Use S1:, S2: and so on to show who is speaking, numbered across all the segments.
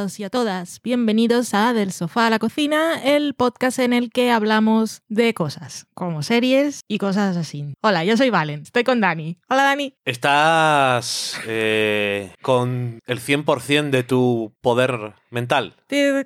S1: Y a todas, bienvenidos a Del Sofá a la Cocina, el podcast en el que hablamos de cosas, como series y cosas así. Hola, yo soy Valen, estoy con Dani. Hola Dani.
S2: Estás eh, con el 100% de tu poder mental.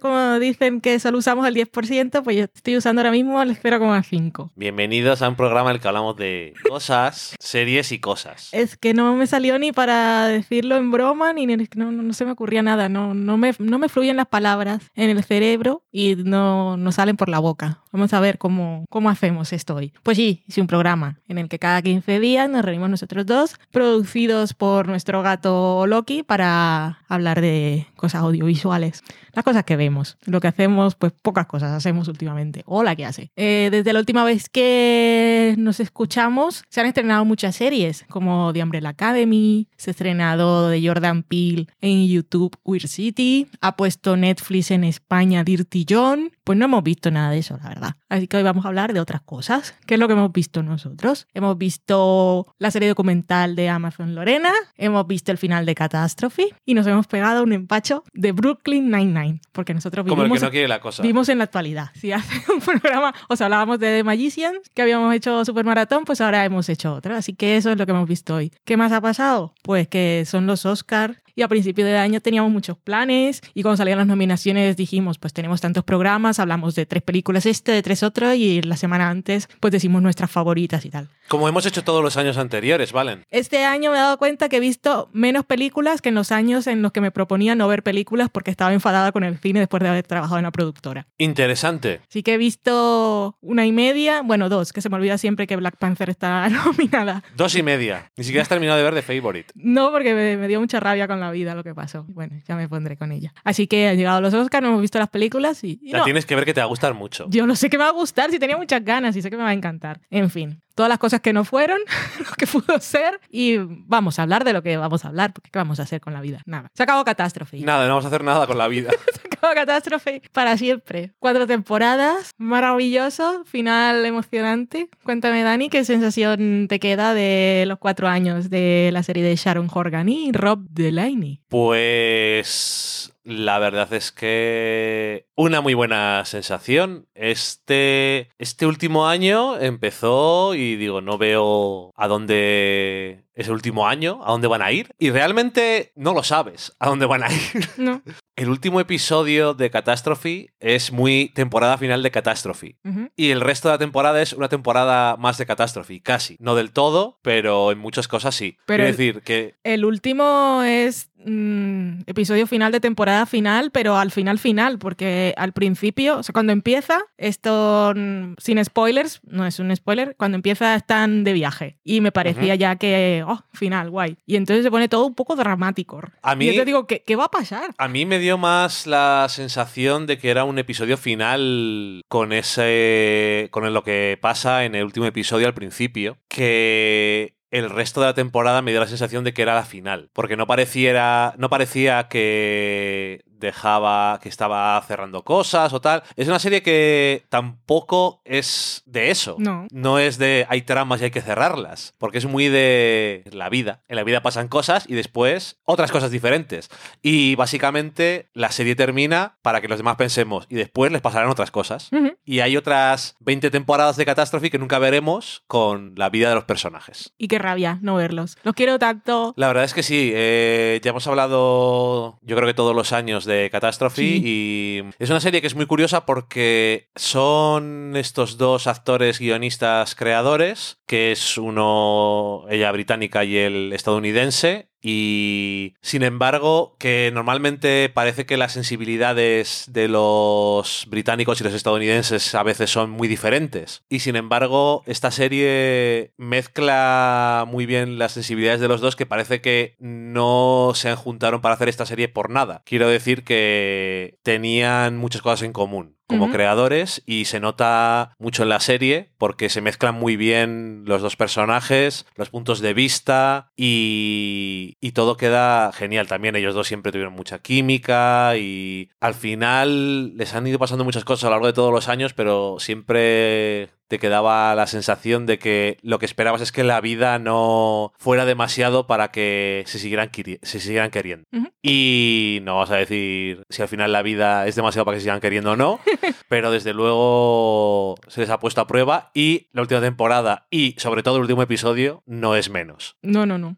S1: Como dicen que solo usamos el 10%, pues yo estoy usando ahora mismo el 0,5.
S2: Bienvenidos a un programa en el que hablamos de cosas, series y cosas.
S1: Es que no me salió ni para decirlo en broma, ni no, no, no se me ocurría nada, no, no, me, no me fluyen las palabras en el cerebro y no, no salen por la boca. Vamos a ver cómo, cómo hacemos esto hoy. Pues sí, hice un programa en el que cada 15 días nos reunimos nosotros dos, producidos por nuestro gato Loki para hablar de cosas audiovisuales. Las cosas que vemos. Lo que hacemos, pues pocas cosas hacemos últimamente. Hola, ¿qué hace? Eh, desde la última vez que nos escuchamos, se han estrenado muchas series, como The Umbrella Academy, se ha estrenado de Jordan Peele en YouTube Weird City, ha puesto Netflix en España Dirty John. Pues no hemos visto nada de eso, la verdad. Así que hoy vamos a hablar de otras cosas. ¿Qué es lo que hemos visto nosotros? Hemos visto la serie documental de Amazon Lorena, hemos visto el final de Catastrophe y nos hemos pegado un empacho de Brooklyn Nine-Nine, porque nosotros
S2: Como el
S1: vivimos
S2: que no quiere la cosa.
S1: Vimos en la actualidad. Si hace un programa, os hablábamos de The Magicians, que habíamos hecho Super Maratón, pues ahora hemos hecho otro. Así que eso es lo que hemos visto hoy. ¿Qué más ha pasado? Pues que son los Oscars. Y a principio de año teníamos muchos planes y cuando salían las nominaciones dijimos, pues tenemos tantos programas, hablamos de tres películas este, de tres otros y la semana antes pues decimos nuestras favoritas y tal.
S2: Como hemos hecho todos los años anteriores, Valen.
S1: Este año me he dado cuenta que he visto menos películas que en los años en los que me proponía no ver películas porque estaba enfadada con el cine después de haber trabajado en la productora.
S2: Interesante.
S1: Sí que he visto una y media, bueno, dos, que se me olvida siempre que Black Panther está nominada.
S2: Dos y media. Ni siquiera has terminado de ver The Favorite.
S1: No, porque me, me dio mucha rabia con la vida lo que pasó. Bueno, ya me pondré con ella. Así que han llegado los Oscars, no hemos visto las películas y, y
S2: La
S1: no,
S2: tienes que ver que te va a gustar mucho.
S1: yo no sé que me va a gustar, si tenía muchas ganas y sé que me va a encantar. En fin, todas las cosas que no fueron, lo que pudo ser y vamos a hablar de lo que vamos a hablar, porque ¿qué vamos a hacer con la vida? Nada. Se acabó Catástrofe.
S2: Nada, no vamos a hacer nada con la vida.
S1: Se acabó Catástrofe para siempre. Cuatro temporadas, maravilloso, final emocionante. Cuéntame, Dani, ¿qué sensación te queda de los cuatro años de la serie de Sharon Horgan y Rob Delaney?
S2: Pues la verdad es que una muy buena sensación. Este, este último año empezó y digo, no veo a dónde es el último año, a dónde van a ir. Y realmente no lo sabes a dónde van a ir.
S1: No.
S2: El último episodio de Catastrophe es muy temporada final de Catastrophe. Y el resto de la temporada es una temporada más de Catastrophe, casi. No del todo, pero en muchas cosas sí.
S1: Pero el-
S2: decir que
S1: El último es mm, episodio final de temporada final, pero al final final, porque al principio, o sea, cuando empieza, esto mm, sin spoilers, no es un spoiler, cuando empieza están de viaje y me parecía ya que, oh, final, guay. Y entonces se pone todo un poco dramático.
S2: A mí-
S1: Y yo te digo, ¿qué, qué va a pasar?
S2: A mí me dio más la sensación de que era un episodio final con ese. con lo que pasa en el último episodio al principio. Que el resto de la temporada me dio la sensación de que era la final. Porque no pareciera. no parecía que dejaba. que estaba cerrando cosas o tal. Es una serie que tampoco es de eso.
S1: No.
S2: No es de hay tramas y hay que cerrarlas. Porque es muy de la vida. En la vida pasan cosas y después otras cosas diferentes. Y básicamente la serie termina para que los demás pensemos y después les pasarán otras cosas. Y hay otras 20 temporadas de catástrofe que nunca veremos con la vida de los personajes.
S1: Y qué rabia no verlos. Los quiero tanto.
S2: La verdad es que sí, eh, ya hemos hablado yo creo que todos los años de Catastrophe
S1: Sí.
S2: y es una serie que es muy curiosa porque son estos dos actores guionistas creadores, que es uno, ella británica y el estadounidense, y sin embargo que normalmente parece que las sensibilidades de los británicos y los estadounidenses a veces son muy diferentes. Y sin embargo esta serie mezcla muy bien las sensibilidades de los dos que parece que no se juntaron para hacer esta serie por nada. Quiero decir que tenían muchas cosas en común como creadores y se nota mucho en la serie porque se mezclan muy bien los dos personajes, los puntos de vista y, y todo queda genial. También ellos dos siempre tuvieron mucha química y al final les han ido pasando muchas cosas a lo largo de todos los años, pero siempre te quedaba la sensación de que lo que esperabas es que la vida no fuera demasiado para que se siguieran, se siguieran queriendo. Y no vas a decir si al final la vida es demasiado para que se sigan queriendo o no, pero desde luego se les ha puesto a prueba y la última temporada y sobre todo el último episodio no es menos.
S1: No, no, no.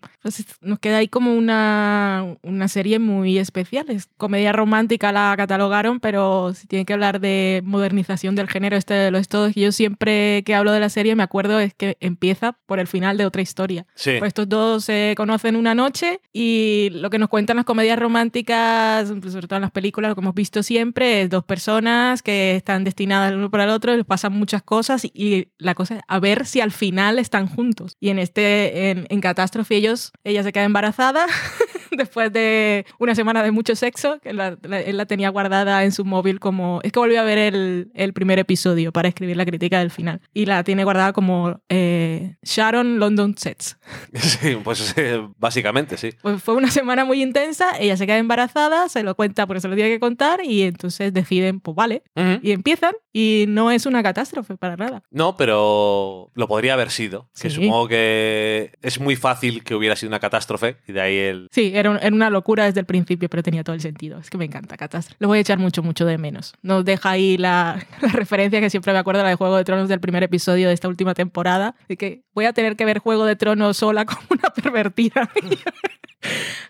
S1: Nos queda ahí como una, una serie muy especial. Es comedia romántica la catalogaron, pero si tiene que hablar de modernización del género este de los todos, yo siempre que hablo de la serie me acuerdo es que empieza por el final de otra historia.
S2: Sí.
S1: Pues estos dos se conocen una noche y lo que nos cuentan las comedias románticas, sobre todo en las películas, lo que hemos visto siempre, es dos personas que están destinadas el uno para el otro, les pasan muchas cosas y la cosa es a ver si al final están juntos. Y en este, en, en Catástrofe, ellos, ella se queda embarazada después de una semana de mucho sexo, que la- la- él la tenía guardada en su móvil como... Es que volvió a ver el, el primer episodio para escribir la crítica del final. Y la tiene guardada como eh, Sharon London Sets.
S2: Sí, pues eh, básicamente sí.
S1: Pues fue una semana muy intensa, ella se queda embarazada, se lo cuenta porque se lo tiene que contar y entonces deciden, pues vale, y empiezan y no es una catástrofe para nada.
S2: No, pero lo podría haber sido. Que supongo que es muy fácil que hubiera sido una catástrofe y de ahí el...
S1: Sí, era, un- era una locura desde el principio, pero tenía todo el sentido. Es que me encanta Catástrofe. Lo voy a echar mucho, mucho de menos. Nos deja ahí la, la referencia que siempre me acuerdo, la de Juego de Tronos del primer episodio de esta última temporada, de que voy a tener que ver Juego de Tronos sola como una pervertida.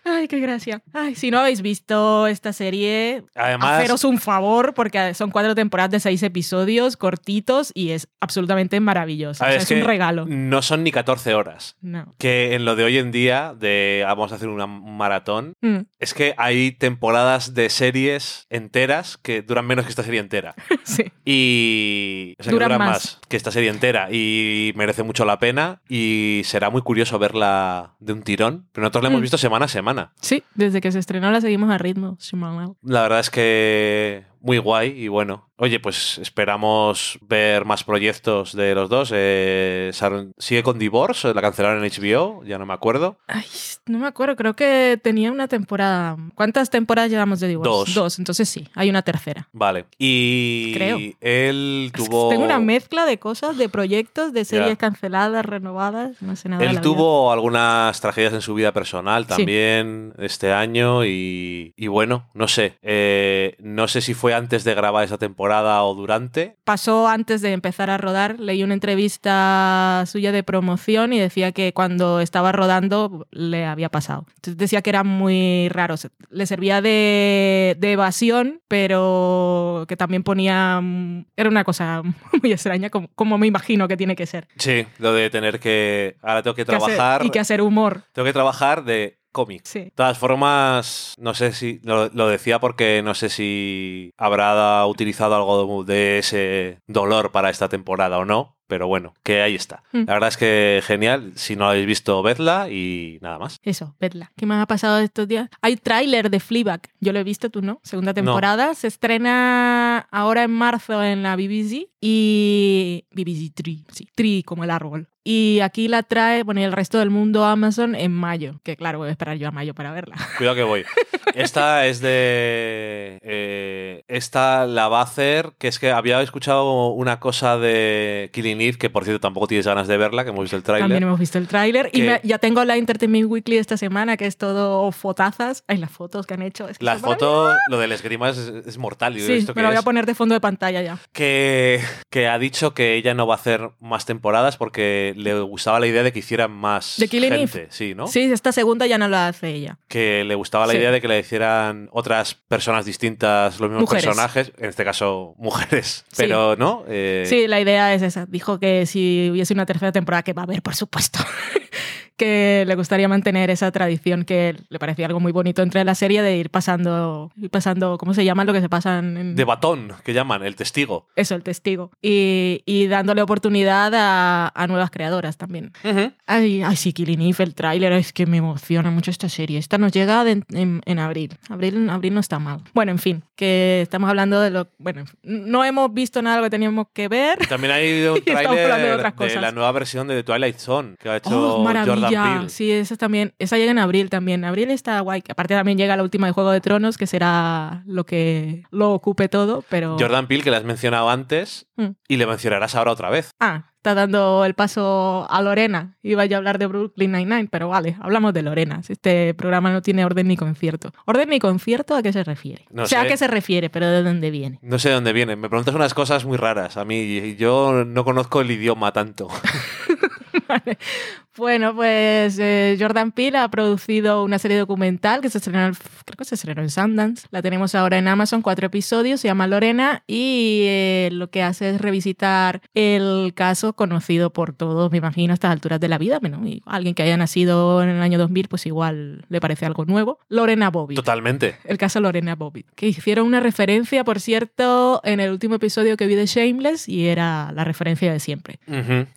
S1: Ay, qué gracia. Ay, si no habéis visto esta serie,
S2: Además,
S1: haceros un favor porque son cuatro temporadas de seis episodios cortitos y es absolutamente maravilloso. O sea, es, un
S2: que
S1: regalo.
S2: no son ni 14 horas.
S1: No.
S2: Que en lo de hoy en día, de vamos a hacer una- un maratón,
S1: Mm,
S2: es que hay temporadas de series enteras que duran menos que esta serie entera.
S1: sí.
S2: Y. O sea, que
S1: Duran
S2: duran
S1: más.
S2: más que esta serie entera. Y merece mucho la pena. Y será muy curioso verla de un tirón. Pero nosotros la hemos
S1: Mm.
S2: visto semana a semana.
S1: Sí, desde que se estrenó la seguimos a ritmo. semanal.
S2: La verdad es que muy guay y bueno. Oye, pues esperamos ver más proyectos de los dos. Eh, ¿Sigue con Divorce? ¿La cancelaron en HBO? Ya no me acuerdo.
S1: Ay, no me acuerdo, creo que tenía una temporada. ¿Cuántas temporadas llevamos de Divorce?
S2: Dos.
S1: Dos, entonces sí, hay una tercera.
S2: Vale. Y
S1: Creo.
S2: él tuvo...
S1: Tengo una mezcla de cosas, de proyectos, de series canceladas, renovadas, no sé nada. de
S2: Él
S1: vida.
S2: tuvo algunas tragedias en su vida personal
S1: Sí.
S2: también este año y, y bueno, no sé. eh, no sé si fue antes de grabar esa temporada o durante.
S1: Pasó antes de empezar a rodar, leí una entrevista suya de promoción y decía que cuando estaba rodando le había pasado. Entonces decía que era muy raro, le servía de, de evasión, pero que también ponía... mm, Era una cosa muy extraña, como, como me imagino que tiene que ser.
S2: Sí, lo de tener que... Ahora tengo que
S1: Que hacer-
S2: trabajar...
S1: y que hacer humor.
S2: Tengo que trabajar de cómic.
S1: Sí.
S2: De todas formas, no sé si lo, lo decía porque no sé si habrá utilizado algo de ese dolor para esta temporada o no, pero bueno, que ahí está.
S1: Mm.
S2: La verdad es que genial. Si no lo habéis visto, vedla y nada más.
S1: Eso, vedla. ¿Qué más ha pasado estos días? Hay tráiler de Fleabag. Yo lo he visto, tú no. Segunda temporada. Se estrena ahora en marzo en la BBC y... BBC Tree, sí. Tree como el árbol. Y aquí la trae, bueno, y el resto del mundo Amazon en mayo. Que claro, voy a esperar yo a mayo para verla.
S2: Cuidado que voy. Esta es de. eh, esta la va a hacer. Que es que había escuchado una cosa de Killing Eve, que por cierto tampoco tienes ganas de verla, que hemos visto el
S1: También
S2: tráiler.
S1: hemos visto el tráiler. Y me- ya tengo la Entertainment Weekly de esta semana, que es todo fotazas. Ay, las fotos que han hecho. Es que
S2: Las fotos, lo del esgrima es, es mortal.
S1: Sí,
S2: esto
S1: me lo voy a poner de fondo de pantalla ya.
S2: que, que ha dicho que ella no va a hacer más temporadas porque le gustaba la idea de que hicieran más
S1: ¿De Killing Eve?
S2: gente, sí, ¿no?
S1: Sí, esta segunda ya no la hace ella.
S2: Que le gustaba la
S1: Sí.
S2: idea de que le hicieran otras personas distintas los mismos
S1: Mujeres.
S2: personajes, en este caso mujeres,
S1: Sí.
S2: pero no. Eh,
S1: Sí, la idea es esa. Dijo que si hubiese una tercera temporada, que va a haber, por supuesto, que le gustaría mantener esa tradición que le parecía algo muy bonito entre la serie de ir pasando, ir pasando ¿cómo se llama lo que se pasan? En...
S2: De batón, que llaman, el testigo.
S1: Eso, el testigo. Y, y dándole oportunidad a, a nuevas creadoras también. Ay, ay, sí, Killing Eve, el tráiler, es que me emociona mucho esta serie. Esta nos llega de- en, en abril. abril. Abril no está mal. Bueno, en fin, que estamos hablando de lo... Bueno, no hemos visto nada de lo que teníamos que ver.
S2: También hay un
S1: de
S2: tráiler de,
S1: cosas.
S2: la nueva versión de The Twilight Zone que ha hecho
S1: Oh,
S2: Jordan
S1: ya, sí, esa también. Esa llega en abril también. Abril está guay. Aparte también llega la última de Juego de Tronos, que será lo que lo ocupe todo, pero...
S2: Jordan Peele, que le has mencionado antes,
S1: Mm.
S2: y le mencionarás ahora otra vez.
S1: Ah, está dando el paso a Lorena. Iba yo a hablar de Brooklyn Nine-Nine, pero vale, hablamos de Lorena. Este programa no tiene orden ni concierto. ¿Orden ni concierto a qué se refiere?
S2: No
S1: o sea,
S2: sé.
S1: a qué se refiere, pero de dónde viene.
S2: No sé de dónde viene. Me preguntas unas cosas muy raras a mí yo no conozco el idioma tanto.
S1: Vale. Bueno, pues eh, Jordan Peele ha producido una serie documental que se estrenó, creo que se estrenó en Sundance. La tenemos ahora en Amazon, cuatro episodios, se llama Lorena y eh, lo que hace es revisitar el caso conocido por todos, me imagino, a estas alturas de la vida. Bueno, y alguien que haya nacido en el año 2000, pues igual le parece algo nuevo. Lorena Bobbitt.
S2: Totalmente.
S1: El caso Lorena Bobbitt, que hicieron una referencia, por cierto, en el último episodio que vi de Shameless y era la referencia de siempre.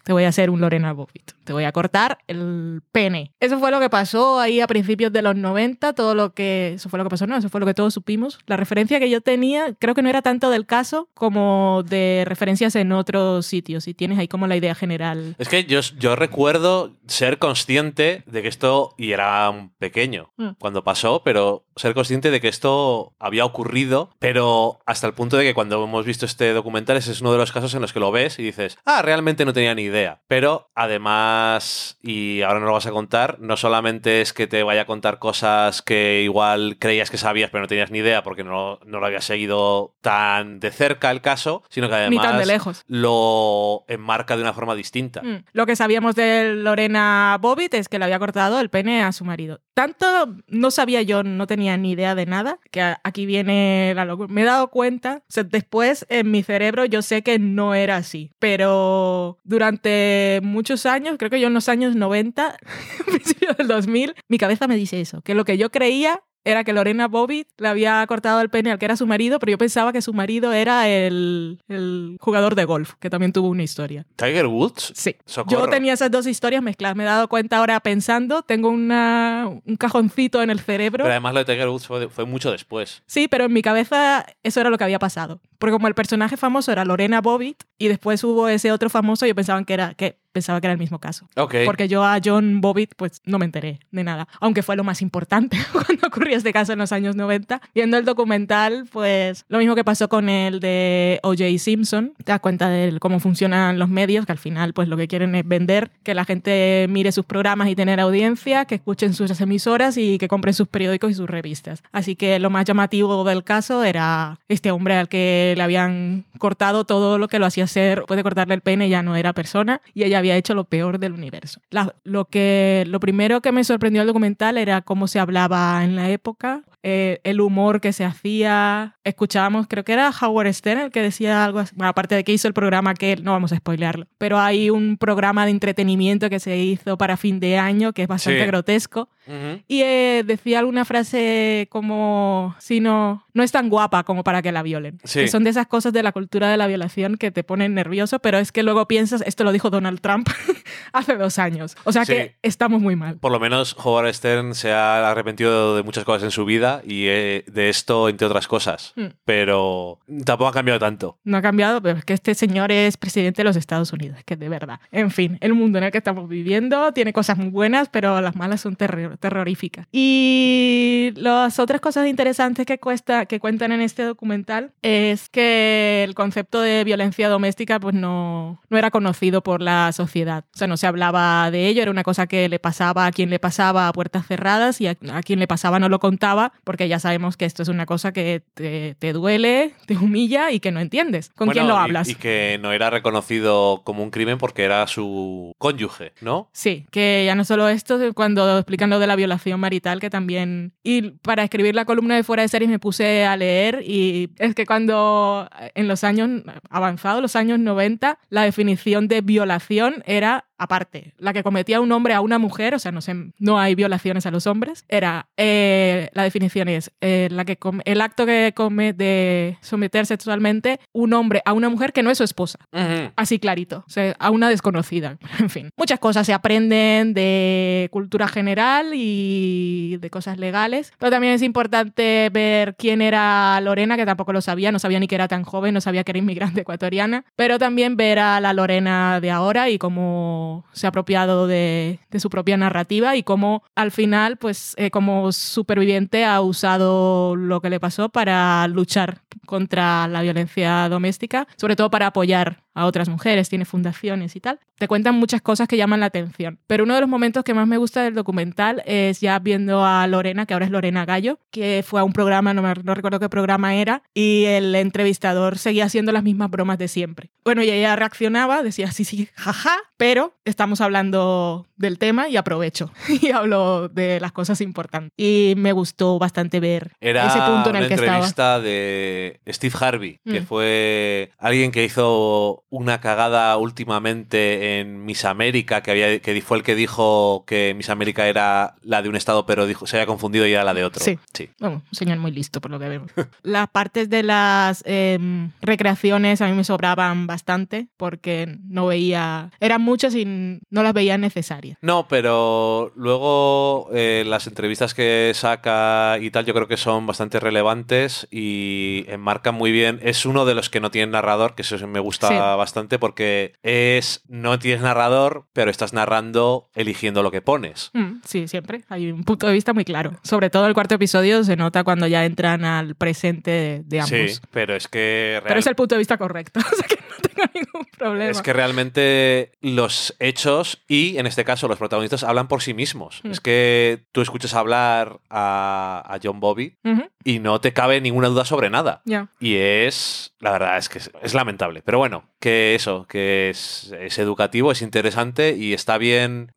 S1: Te voy a hacer un Lorena Bobbitt. Te voy a cortar el pene. Eso fue lo que pasó ahí a principios de los 90. Todo lo que. Eso fue lo que pasó, no, eso fue lo que todos supimos. La referencia que yo tenía, creo que no era tanto del caso como de referencias en otros sitios. Y tienes ahí como la idea general.
S2: Es que yo, yo recuerdo ser consciente de que esto, y era pequeño
S1: Mm.
S2: cuando pasó, pero ser consciente de que esto había ocurrido, pero hasta el punto de que cuando hemos visto este documental ese es uno de los casos en los que lo ves y dices, ah, realmente no tenía ni idea. Pero además, y ahora no lo vas a contar, no solamente es que te vaya a contar cosas que igual creías que sabías pero no tenías ni idea porque no, no lo habías seguido tan de cerca el caso, sino que además
S1: Ni tan de lejos.
S2: lo enmarca de una forma distinta.
S1: Mm. Lo que sabíamos de Lorena Bobbitt es que le había cortado el pene a su marido. Tanto no sabía yo, no tenía ni idea de nada, que aquí viene la locura. Me he dado cuenta, o sea, después en mi cerebro yo sé que no era así, pero durante muchos años, creo que yo en los años 90, principios del 2000, mi cabeza me dice eso, que lo que yo creía era que Lorena Bobbitt le había cortado el pene al que era su marido, pero yo pensaba que su marido era el, el jugador de golf, que también tuvo una historia.
S2: Tiger Woods.
S1: Sí.
S2: Socorro.
S1: Yo tenía esas dos historias mezcladas. Me he dado cuenta ahora pensando. Tengo una, un cajoncito en el cerebro.
S2: Pero además lo de Tiger Woods fue, fue mucho después.
S1: Sí, pero en mi cabeza eso era lo que había pasado. Porque como el personaje famoso era Lorena Bobbitt y después hubo ese otro famoso, yo pensaba que era, que, pensaba que era el mismo caso.
S2: Ok.
S1: Porque yo a John Bobbitt pues no me enteré de nada. Aunque fue lo más importante cuando ocurrió este caso en los años 90. Viendo el documental, pues lo mismo que pasó con el de O.J. Simpson. Te das cuenta de cómo funcionan los medios, que al final pues lo que quieren es vender, que la gente mire sus programas y tener audiencia, que escuchen sus emisoras y que compren sus periódicos y sus revistas. Así que lo más llamativo del caso era este hombre al que le habían cortado todo lo que lo hacía ser, puede cortarle el pene, ya no era persona, y ella había hecho lo peor del universo. Lo, que, lo primero que me sorprendió del documental era cómo se hablaba en la época, eh, el humor que se hacía. Escuchábamos, creo que era Howard Stern el que decía algo así. Bueno, aparte de que hizo el programa que no vamos a spoilearlo, pero hay un programa de entretenimiento que se hizo para fin de año que es bastante
S2: Sí.
S1: grotesco. Y eh, decía alguna frase como, si no, no es tan guapa como para que la violen.
S2: Sí.
S1: Que son de esas cosas de la cultura de la violación que te ponen nervioso, pero es que luego piensas, esto lo dijo Donald Trump hace dos años. O sea
S2: Sí.
S1: que estamos muy mal.
S2: Por lo menos Howard Stern se ha arrepentido de muchas cosas en su vida y eh, de esto, entre otras cosas.
S1: Mm.
S2: Pero tampoco ha cambiado tanto.
S1: No ha cambiado, pero es que este señor es presidente de los Estados Unidos, que de verdad. En fin, el mundo en el que estamos viviendo tiene cosas muy buenas, pero las malas son terror- terroríficas. Y las otras cosas interesantes que, cuesta, que cuentan en este documental es que el concepto de violencia doméstica pues no, no era conocido por la sociedad. Sea, no se hablaba de ello, era una cosa que le pasaba a quien le pasaba a puertas cerradas y a, a quien le pasaba no lo contaba, porque ya sabemos que esto es una cosa que te, te duele, te humilla y que no entiendes. ¿Con quién lo
S2: y-
S1: hablas?
S2: Y, que no era reconocido como un crimen porque era su cónyuge, ¿no?
S1: Sí, que ya no solo esto, cuando explican lo de la violación marital, que también... Y para escribir la columna de Fuera de Series me puse a leer y es que cuando en los años avanzados, los años 90, la definición de violación era aparte, la que cometía un hombre a una mujer, o sea, no, sé, no hay violaciones a los hombres, era, eh, la definición es eh, la que el acto que come de someter sexualmente un hombre a una mujer que no es su esposa.
S2: Ujú.
S1: Así clarito, o sea, a una desconocida. En fin, muchas cosas se aprenden de cultura general y de cosas legales, pero también es importante ver quién era Lorena, que tampoco lo sabía, no sabía ni que era tan joven, no sabía que era inmigrante ecuatoriana, pero también ver a la Lorena de ahora y cómo se ha apropiado de, de su propia narrativa y cómo al final, pues eh, como superviviente ha usado lo que le pasó para luchar contra la violencia doméstica, sobre todo para apoyar a otras mujeres, tiene fundaciones y tal. Te cuentan muchas cosas que llaman la atención. Pero uno de los momentos que más me gusta del documental es ya viendo a Lorena, que ahora es Lorena Gallo, que fue a un programa, no, me, no recuerdo qué programa era, y el entrevistador seguía haciendo las mismas bromas de siempre. Bueno, y ella reaccionaba, decía sí, sí, jaja, pero estamos hablando del tema y aprovecho y hablo de las cosas importantes. Y me gustó bastante ver
S2: Era
S1: ese punto en el
S2: una
S1: que estaba.
S2: entrevista de Steve Harvey, que
S1: Mm.
S2: fue alguien que hizo una cagada últimamente en Miss América, que, había, que fue el que dijo que Miss América era la de un estado, pero dijo, se había confundido y era la de otro.
S1: Sí. Bueno, un señor muy listo por lo que vemos. las partes de las em, recreaciones a mí me sobraban bastante porque no veía, eran muchas y no las veía necesarias.
S2: No, pero luego eh, las entrevistas que saca y tal, yo creo que son bastante relevantes y enmarcan muy bien. Es uno de los que no tienen narrador, que eso me gusta
S1: Sí.
S2: bastante porque es no tienes narrador, pero estás narrando eligiendo lo que pones.
S1: Mm, sí, siempre. Hay un punto de vista muy claro. Sobre todo el cuarto episodio se nota cuando ya entran al presente de, de ambos.
S2: Sí, pero es que
S1: Pero
S2: real-
S1: es el punto de vista correcto, o sea que no tengo ningún problema.
S2: Es que realmente los hechos y, en este caso, los protagonistas hablan por sí mismos.
S1: Mm.
S2: Es que tú escuchas hablar a, a John Bobby y no te cabe ninguna duda sobre nada. Y es, la verdad es que es, es lamentable. Pero bueno, que eso, que es, es educativo, es interesante y está bien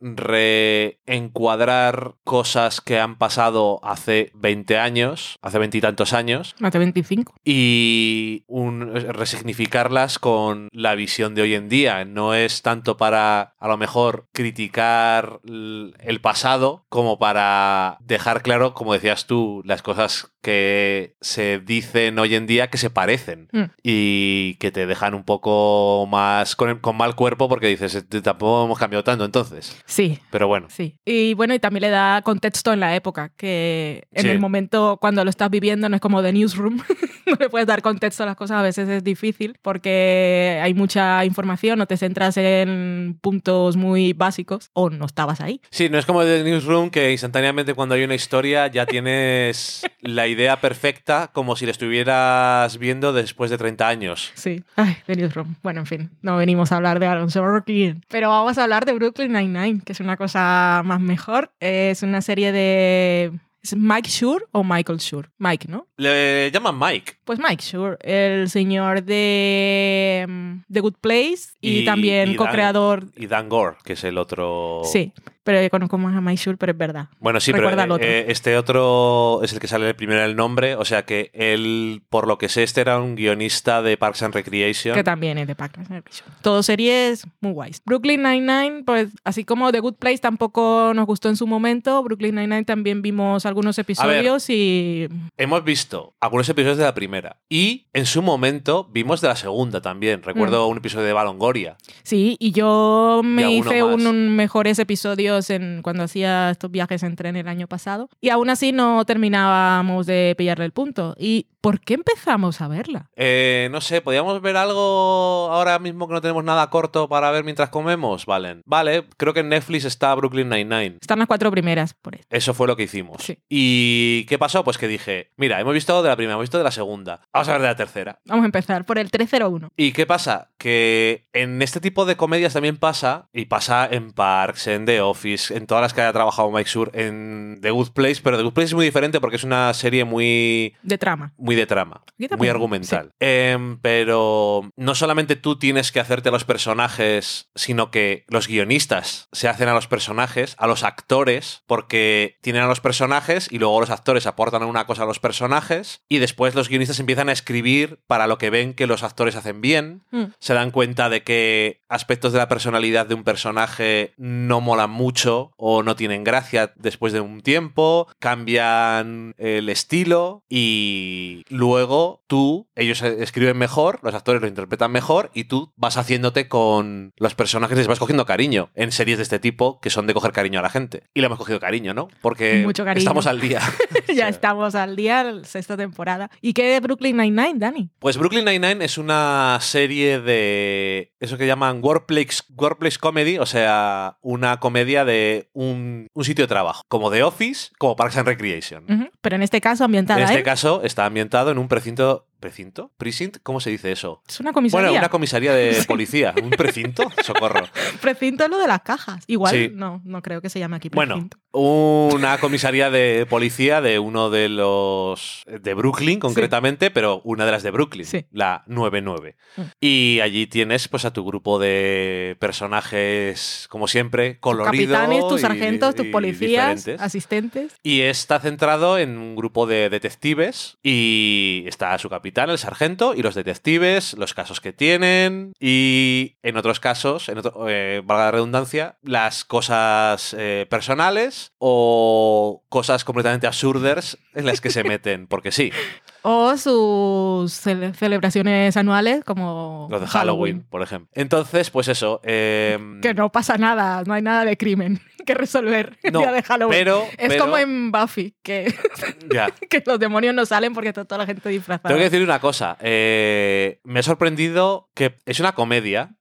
S2: reencuadrar cosas que han pasado hace 20 años, hace veintitantos años,
S1: Mate 25.
S2: y un- resignificarlas con la visión de hoy en día. No es tanto para, a lo mejor, criticar el pasado como para dejar claro, como decías tú, las cosas que se dicen hoy en día que se parecen
S1: Mm.
S2: y que te dejan un poco más con, con mal cuerpo porque dices, "Eh, tampoco hemos cambiado tanto entonces.
S1: Sí,
S2: Pero bueno,
S1: Sí, y bueno, y también le da contexto en la época, que en
S2: Sí.
S1: el momento cuando lo estás viviendo no es como The Newsroom, no le puedes dar contexto a las cosas, a veces es difícil porque hay mucha información, no te centras en puntos muy básicos o no estabas ahí.
S2: Sí, no es como The Newsroom que instantáneamente cuando hay una historia ya tienes la idea perfecta como si la estuvieras viendo después de 30 años.
S1: Sí, ay, The Newsroom. Bueno, en fin, no venimos a hablar de Aaron Sorkin, pero vamos a hablar de Brooklyn Nine-Nine, que es una cosa más mejor. Es una serie de... ¿Es Mike Shure o Michael Shure? Mike, ¿no?
S2: Le llaman Mike.
S1: Pues Mike Shure, el señor de mm, The Good Place y,
S2: Y-
S1: también co-creador.
S2: Y Dan Gore, que es el otro...
S1: Sí, pero yo conozco más a Shure, pero es verdad.
S2: Bueno, sí, pero
S1: Recuerda al otro.
S2: eh, este otro es el que sale primero el nombre, o sea que él, por lo que sé, este era un guionista de Parks and Recreation.
S1: Que también es de Parks and Recreation. Todo series muy guays. Brooklyn Nine-Nine, pues así como The Good Place tampoco nos gustó en su momento, Brooklyn Nine-Nine también vimos algunos episodios y
S2: Hemos visto algunos episodios de la primera y en su momento vimos de la segunda también.
S1: Mm.
S2: Recuerdo un episodio de Balongoria.
S1: sí, y yo me hice un mejores episodios en, cuando hacía estos viajes en tren el año pasado y aún así no terminábamos de pillarle el punto. ¿Y por qué empezamos a verla?
S2: Eh, no sé, ¿podríamos ver algo ahora mismo que no tenemos nada corto para ver mientras comemos? Valen. Vale, creo que en Netflix está Brooklyn Nine-Nine.
S1: Están las cuatro primeras, por eso.
S2: Eso fue lo que hicimos.
S1: Sí.
S2: ¿Y qué pasó? Pues que dije, mira, hemos visto de la primera, hemos visto de la segunda. Vamos a ver de la tercera.
S1: Vamos a empezar por el 301.
S2: ¿Y qué pasa? Que en este tipo de comedias también pasa, y pasa en Parks, en The Office, en todas las que haya trabajado Mike Sur, en The Good Place, pero The Good Place es muy diferente porque es una serie muy,
S1: De trama.
S2: muy de trama, muy argumental. Em, pero no solamente tú tienes que hacerte a los personajes, sino que los guionistas se hacen a los personajes, a los actores, porque tienen a los personajes y luego los actores aportan una cosa a los personajes y después los guionistas empiezan a escribir para lo que ven que los actores hacen bien
S1: Mm.
S2: se dan cuenta de que aspectos de la personalidad de un personaje no molan mucho o no tienen gracia después de un tiempo, cambian el estilo y luego tú, ellos escriben mejor, los actores lo interpretan mejor y tú vas haciéndote con los personajes y les vas cogiendo cariño en series de este tipo que son de coger cariño a la gente. Y le hemos cogido cariño, ¿no? Porque
S1: Mucho cariño.
S2: estamos al día.
S1: ya estamos al día, sexta temporada. ¿Y qué de Brooklyn Nine-Nine, Dani?
S2: Pues Brooklyn Nine-Nine es una serie de eso que llaman workplace, workplace comedy, o sea, una comedia de un, un sitio de trabajo, como The Office, como Parks and Recreation.
S1: Pero en este caso ambientada
S2: En este caso está en un precinto. ¿Precinto? ¿Precinct? ¿Cómo se dice eso?
S1: Es una comisaría.
S2: Bueno, una comisaría de policía. ¿Un precinto? Socorro.
S1: Precinto es lo de las cajas. Igual,
S2: Sí.
S1: no, no creo que se llame aquí
S2: Bueno, una comisaría de policía de uno de los. de Brooklyn, concretamente, pero una de las de Brooklyn,
S1: Sí.
S2: la 99.
S1: Mm.
S2: Y allí tienes pues a tu grupo de personajes, como siempre, coloridos.
S1: Capitanes, tus
S2: y-
S1: sargentos, tus policías,
S2: diferentes.
S1: asistentes.
S2: Y está centrado en un grupo de detectives y está su capitán, el sargento, y los detectives, los casos que tienen y en otros casos, en otro, eh, valga la redundancia, las cosas eh, personales o cosas completamente absurdas en las que se meten, porque sí,
S1: O sus cele- celebraciones anuales como
S2: los de Halloween, por ejemplo. Entonces, pues eso. em,
S1: Que no pasa nada, no hay nada de crimen que resolver el
S2: no,
S1: día de Halloween.
S2: pero,
S1: es
S2: pero-
S1: como en Buffy, que,
S2: ya.
S1: que los demonios no salen porque está toda la gente disfrazada.
S2: Tengo que decir una cosa. eh, me ha sorprendido que es una comedia,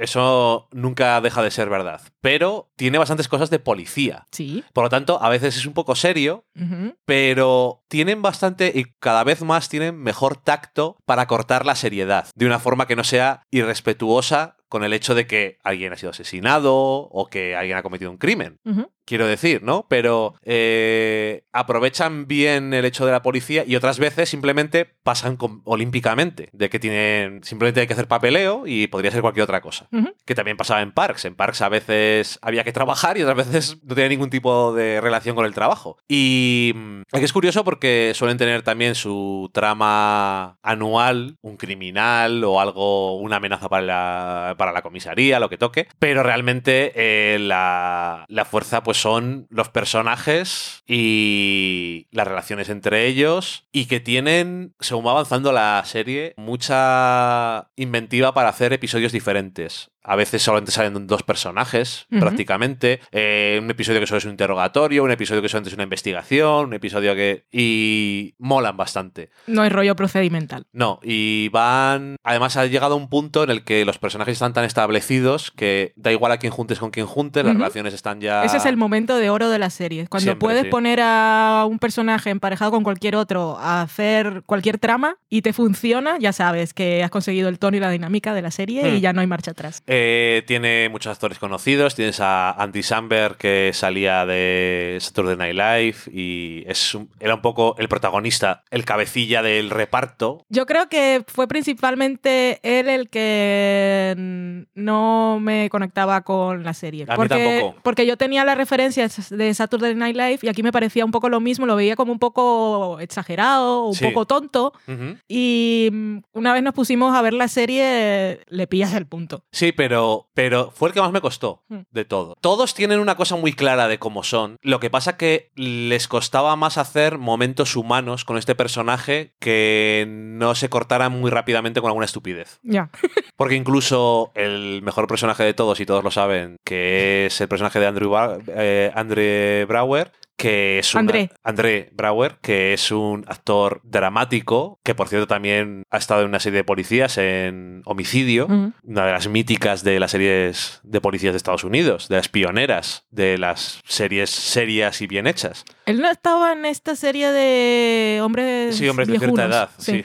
S2: Eso nunca deja de ser verdad. Pero tiene bastantes cosas de policía.
S1: Sí.
S2: Por lo tanto, a veces es un poco serio, pero tienen bastante y cada vez más tienen mejor tacto para cortar la seriedad. De una forma que no sea irrespetuosa con el hecho de que alguien ha sido asesinado o que alguien ha cometido un crimen. Quiero decir, ¿no? Pero eh, aprovechan bien el hecho de la policía y otras veces simplemente pasan con- olímpicamente. De que tienen. Simplemente hay que hacer papeleo y podría ser cualquier otra cosa que también pasaba en Parks. En Parks a veces había que trabajar y otras veces no tenía ningún tipo de relación con el trabajo. Y mm, aquí es curioso porque suelen tener también su trama anual, un criminal o algo, una amenaza para la, para la comisaría, lo que toque. Pero realmente eh, la, la fuerza pues son los personajes y las relaciones entre ellos y que tienen, según va avanzando la serie, mucha inventiva para hacer episodios diferentes. A veces solamente salen dos personajes, prácticamente. Eh, un episodio que solo es un interrogatorio, un episodio que solamente es una investigación, un episodio que... Y molan bastante.
S1: No hay rollo procedimental.
S2: No, y van... Además ha llegado a un punto en el que los personajes están tan establecidos que da igual a quién juntes con quién juntes, las relaciones están ya...
S1: Ese es el momento de oro de las series. Cuando
S2: Siempre,
S1: puedes
S2: sí.
S1: poner a un personaje emparejado con cualquier otro a hacer cualquier trama y te funciona, ya sabes que has conseguido el tono y la dinámica de la serie
S2: Hmm.
S1: y ya no hay marcha atrás.
S2: Eh, tiene muchos actores conocidos. Tienes a Andy Samberg, que salía de Saturday Night Live y es un- era un poco el protagonista, el cabecilla del reparto.
S1: Yo creo que fue principalmente él el que no me conectaba con la serie.
S2: A mí
S1: porque,
S2: tampoco.
S1: porque yo tenía las referencias de Saturday Night Live y aquí me parecía un poco lo mismo, lo veía como un poco exagerado, un
S2: Sí.
S1: poco tonto. Y mm, una vez nos pusimos a ver la serie, le pillas el punto.
S2: Sí, pero, pero fue el que más me costó
S1: Hmm.
S2: de todo. Todos tienen una cosa muy clara de cómo son. Lo que pasa que les costaba más hacer momentos humanos con este personaje que no se cortaran muy rápidamente con alguna estupidez.
S1: Ya.
S2: Porque incluso el mejor personaje de todos, y todos lo saben, que es el personaje de Andrew, Ba- eh, Andre Brauer, que es un
S1: André.
S2: André Brauer, que es un actor dramático, que por cierto también ha estado en una serie de policías en Homicidio, una de las míticas de las series de policías de Estados Unidos, de las pioneras de las series serias y bien hechas.
S1: Él no estaba en esta serie de hombres
S2: Sí, hombres de cierta edad, sí.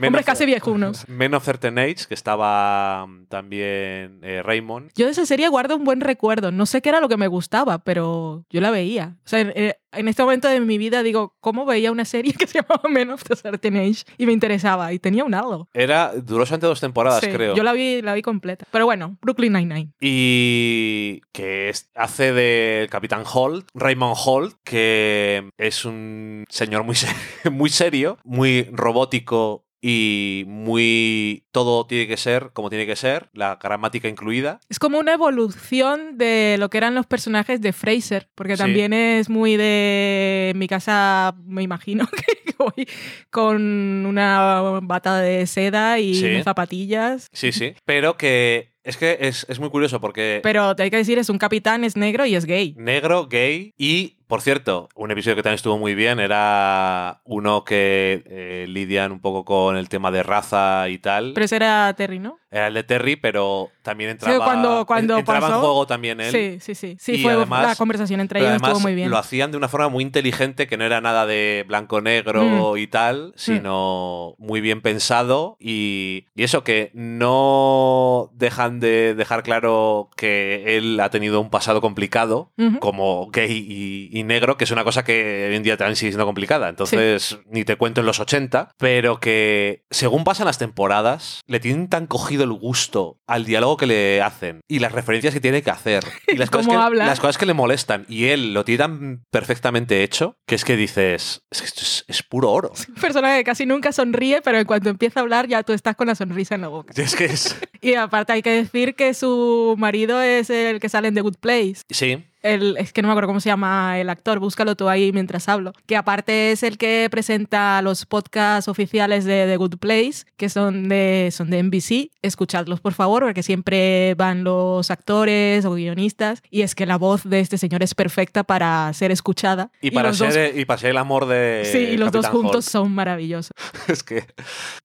S2: Men of-
S1: casi viejunos.
S2: Men of Certain Age, que estaba mm, también eh, Raymond.
S1: Yo de esa serie guardo un buen recuerdo. No sé qué era lo que me gustaba, pero yo la veía. O sea, en, en este momento de mi vida digo, ¿cómo veía una serie que se llamaba Men of the Certain Age? Y me interesaba, y tenía un algo.
S2: Era, duró solamente dos temporadas,
S1: Sí,
S2: creo.
S1: Yo la vi, la vi completa. Pero bueno, Brooklyn Nine-Nine.
S2: Y que es- hace del Capitán Holt, Raymond Holt, que es un señor muy, muy serio, muy robótico y muy... Todo tiene que ser como tiene que ser, la gramática incluida.
S1: Es como una evolución de lo que eran los personajes de Fraser, porque
S2: Sí.
S1: también es muy de en mi casa, me imagino que voy con una bata de seda y
S2: Sí.
S1: zapatillas.
S2: Sí, sí. Pero que es que es, es muy curioso porque...
S1: Pero te hay que decir, es un capitán, es negro y es gay.
S2: Negro, gay y, por cierto, un episodio que también estuvo muy bien era uno que eh, lidian un poco con el tema de raza y tal.
S1: Pero ese era Terry, ¿no?
S2: Era el de Terry, pero también entraba,
S1: cuando- cuando
S2: entraba en
S1: pasó-
S2: juego también él.
S1: Sí, sí, sí. Sí,
S2: Y
S1: fue
S2: además-
S1: la conversación entre ellos estuvo muy bien.
S2: lo hacían de una forma muy inteligente, que no era nada de blanco-negro
S1: Mm.
S2: y tal, sino muy bien pensado. Y, y eso, que no dejan de dejar claro que él ha tenido un pasado complicado,
S1: Ujú.
S2: como gay y, y negro, que es una cosa que hoy en día también sigue siendo complicada. Entonces, ni te cuento en los 80, pero que según pasan las temporadas, le tienen tan cogido el gusto al diálogo que le hacen y las referencias que tiene que hacer y las, cosas que,
S1: habla.
S2: las cosas que le molestan. Y él lo tiene tan perfectamente hecho que es que dices, es que esto es, es puro oro.
S1: Un personaje que casi nunca sonríe, pero en cuanto empieza a hablar ya tú estás con la sonrisa en la boca.
S2: Es que es...
S1: Y aparte hay que decir que su marido es el que sale en The Good Place.
S2: Sí,
S1: El, es que no me acuerdo cómo se llama el actor, búscalo tú ahí mientras hablo. Que aparte es el que presenta los podcasts oficiales de The Good Place, que son de, son de NBC. Escuchadlos, por favor, porque siempre van los actores o guionistas. Y es que la voz de este señor es perfecta para ser escuchada.
S2: y para,
S1: dos-
S2: ser, y para ser el amor de...
S1: Sí, y los dos juntos
S2: Hulk.
S1: son maravillosos.
S2: Es que.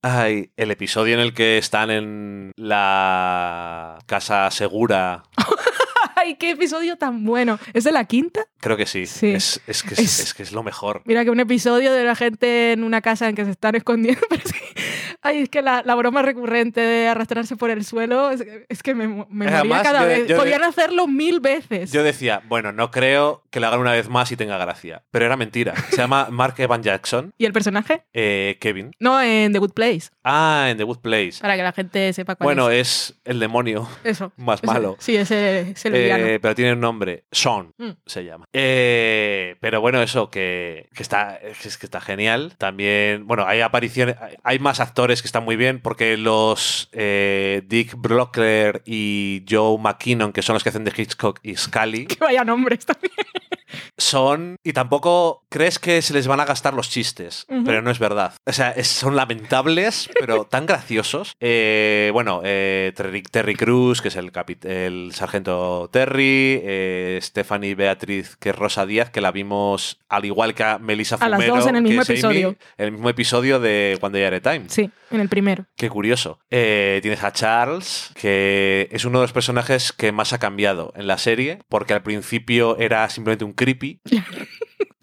S2: Ay, el episodio en el que están en la casa segura.
S1: ¡Ay, qué episodio tan bueno! ¿Es de la quinta?
S2: Creo que sí.
S1: Sí.
S2: Es, es que es,
S1: Es-
S2: es que es lo mejor.
S1: Mira que un episodio de la gente en una casa en que se están escondiendo. Pero sí. Ay, es que la, la broma recurrente de arrastrarse por el suelo es, es que me, me moría
S2: Además,
S1: cada
S2: yo-
S1: vez.
S2: yo-
S1: Podían hacerlo mil veces.
S2: Yo decía, bueno, no creo que lo hagan una vez más y tenga gracia. Pero era mentira. Se llama Mark Evan Jackson,
S1: ¿Y el personaje?
S2: eh, Kevin.
S1: No, en The Good Place.
S2: Ah, en The Good Place.
S1: Para que la gente sepa cuál
S2: Bueno,
S1: es.
S2: es el demonio
S1: Eso.
S2: más malo.
S1: Sí, ese es el
S2: Eh, pero tiene un nombre, Sean
S1: Mm.
S2: se llama. Eh, pero bueno, eso que, que está, es que está genial. También, bueno, hay apariciones, hay más actores que están muy bien porque los eh, Dick Blocker y Joe McKinnon, que son los que hacen de Hitchcock y Scully,
S1: Que vaya nombres también.
S2: son y tampoco crees que se les van a gastar los chistes, pero no es verdad. O sea, es- son lamentables, pero tan graciosos. Eh, bueno, eh, Terry, Terry Cruz, que es el, el sargento Terry, eh, Stephanie Beatriz, que es Rosa Díaz, que la vimos al igual que a Melissa
S1: A las
S2: Fumero,
S1: dos en el mismo
S2: es Amy,
S1: episodio.
S2: en el mismo episodio de Cuando ya era Time.
S1: Sí, en el primero.
S2: Qué curioso. Eh, tienes a Charles, que es uno de los personajes que más ha cambiado en la serie, porque al principio era simplemente un creepy.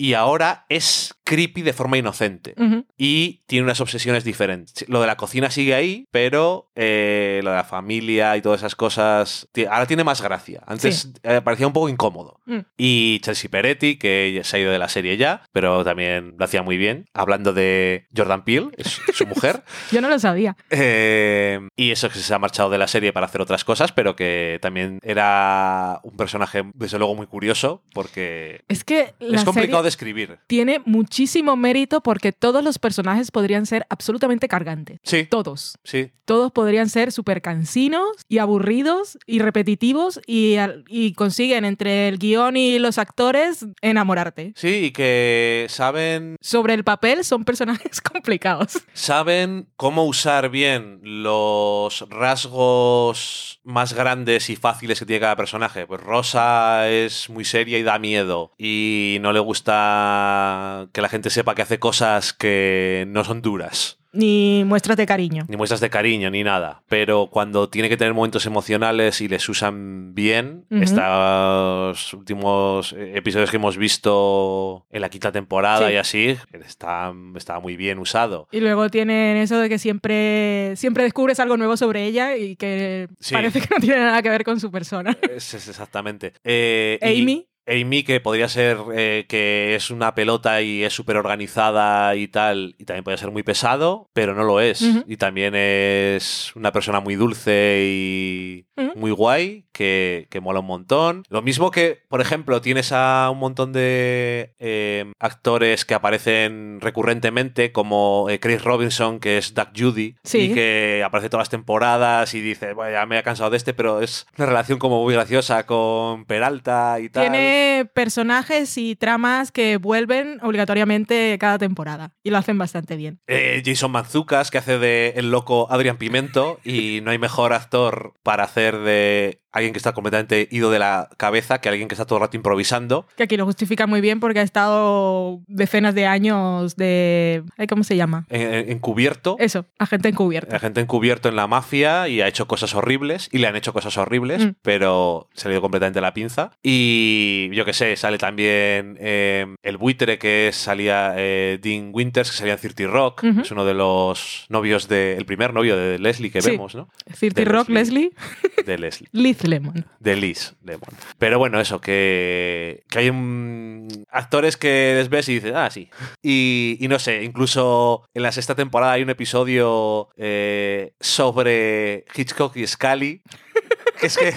S2: Y ahora es creepy de forma inocente. Y tiene unas obsesiones diferentes. Lo de la cocina sigue ahí, pero eh, lo de la familia y todas esas cosas. Ahora tiene más gracia. Antes eh, parecía un poco incómodo.
S1: Mm.
S2: Y Chelsea Peretti, que se ha ido de la serie ya, pero también lo hacía muy bien. Hablando de Jordan Peele, es su mujer.
S1: Yo no lo sabía.
S2: Eh, y eso que se ha marchado de la serie para hacer otras cosas, pero que también era un personaje, desde luego, muy curioso, porque
S1: Es que la
S2: es complicado
S1: serie
S2: de escribir.
S1: tiene muchísimo mérito porque todos los personajes podrían ser absolutamente cargantes.
S2: Sí,
S1: Todos.
S2: sí.
S1: Todos podrían ser súper cansinos y aburridos y repetitivos y, y consiguen entre el guion y los actores enamorarte.
S2: Sí, y que saben,
S1: Sobre el papel son personajes complicados.
S2: saben cómo usar bien los rasgos más grandes y fáciles que tiene cada personaje. Pues Rosa es muy seria y da miedo. Y no le gusta que la gente sepa que hace cosas que no son duras.
S1: Ni muestras de cariño.
S2: ni muestras de cariño ni nada. Pero cuando tiene que tener momentos emocionales y les usan bien,
S1: Ujú.
S2: estos últimos episodios que hemos visto en la quinta temporada
S1: Sí.
S2: y así, está, está muy bien usado.
S1: Y luego tienen eso de que siempre, siempre descubres algo nuevo sobre ella y que
S2: Sí.
S1: parece que no tiene nada que ver con su persona.
S2: Es, es exactamente. Eh, y
S1: Amy,
S2: que podría ser eh, que es una pelota y es súper organizada y tal, y también podría ser muy pesado, pero no lo es. Y también es una persona muy dulce y muy guay, que, que mola un montón. Lo mismo que, por ejemplo, tienes a un montón de eh, actores que aparecen recurrentemente, como eh, Chris Robinson, que es Doug Judy,
S1: Sí.
S2: y que aparece todas las temporadas y dice, bueno, ya me he cansado de este, pero es una relación como muy graciosa con Peralta y tal.
S1: tiene personajes y tramas que vuelven obligatoriamente cada temporada y lo hacen bastante bien.
S2: Eh, Jason Manzucas, que hace de el loco Adrián Pimento, y no hay mejor actor para hacer de alguien alguien que está completamente ido de la cabeza que alguien que está todo el rato improvisando.
S1: Que aquí lo justifica muy bien porque ha estado decenas de años de... ¿Cómo se llama?
S2: en- encubierto.
S1: Eso, agente encubierto.
S2: Agente encubierto en la mafia y ha hecho cosas horribles y le han hecho cosas horribles,
S1: Mm.
S2: pero se le dio completamente la pinza. Y yo que sé, sale también eh, el buitre que salía eh, Dean Winters, que salía en Cirti Rock, es uno de los novios de, el primer novio de Leslie que
S1: Sí.
S2: vemos, ¿no?
S1: Cirti Rock,
S2: Leslie.
S1: Leslie,
S2: De Leslie.
S1: Liz Lemon.
S2: de Liz Lemon. Pero bueno, eso, que, que hay mm, actores que les ves y dices, ah, sí. Y, y no sé, incluso en la sexta temporada hay un episodio eh, sobre Hitchcock y Scully. Es que,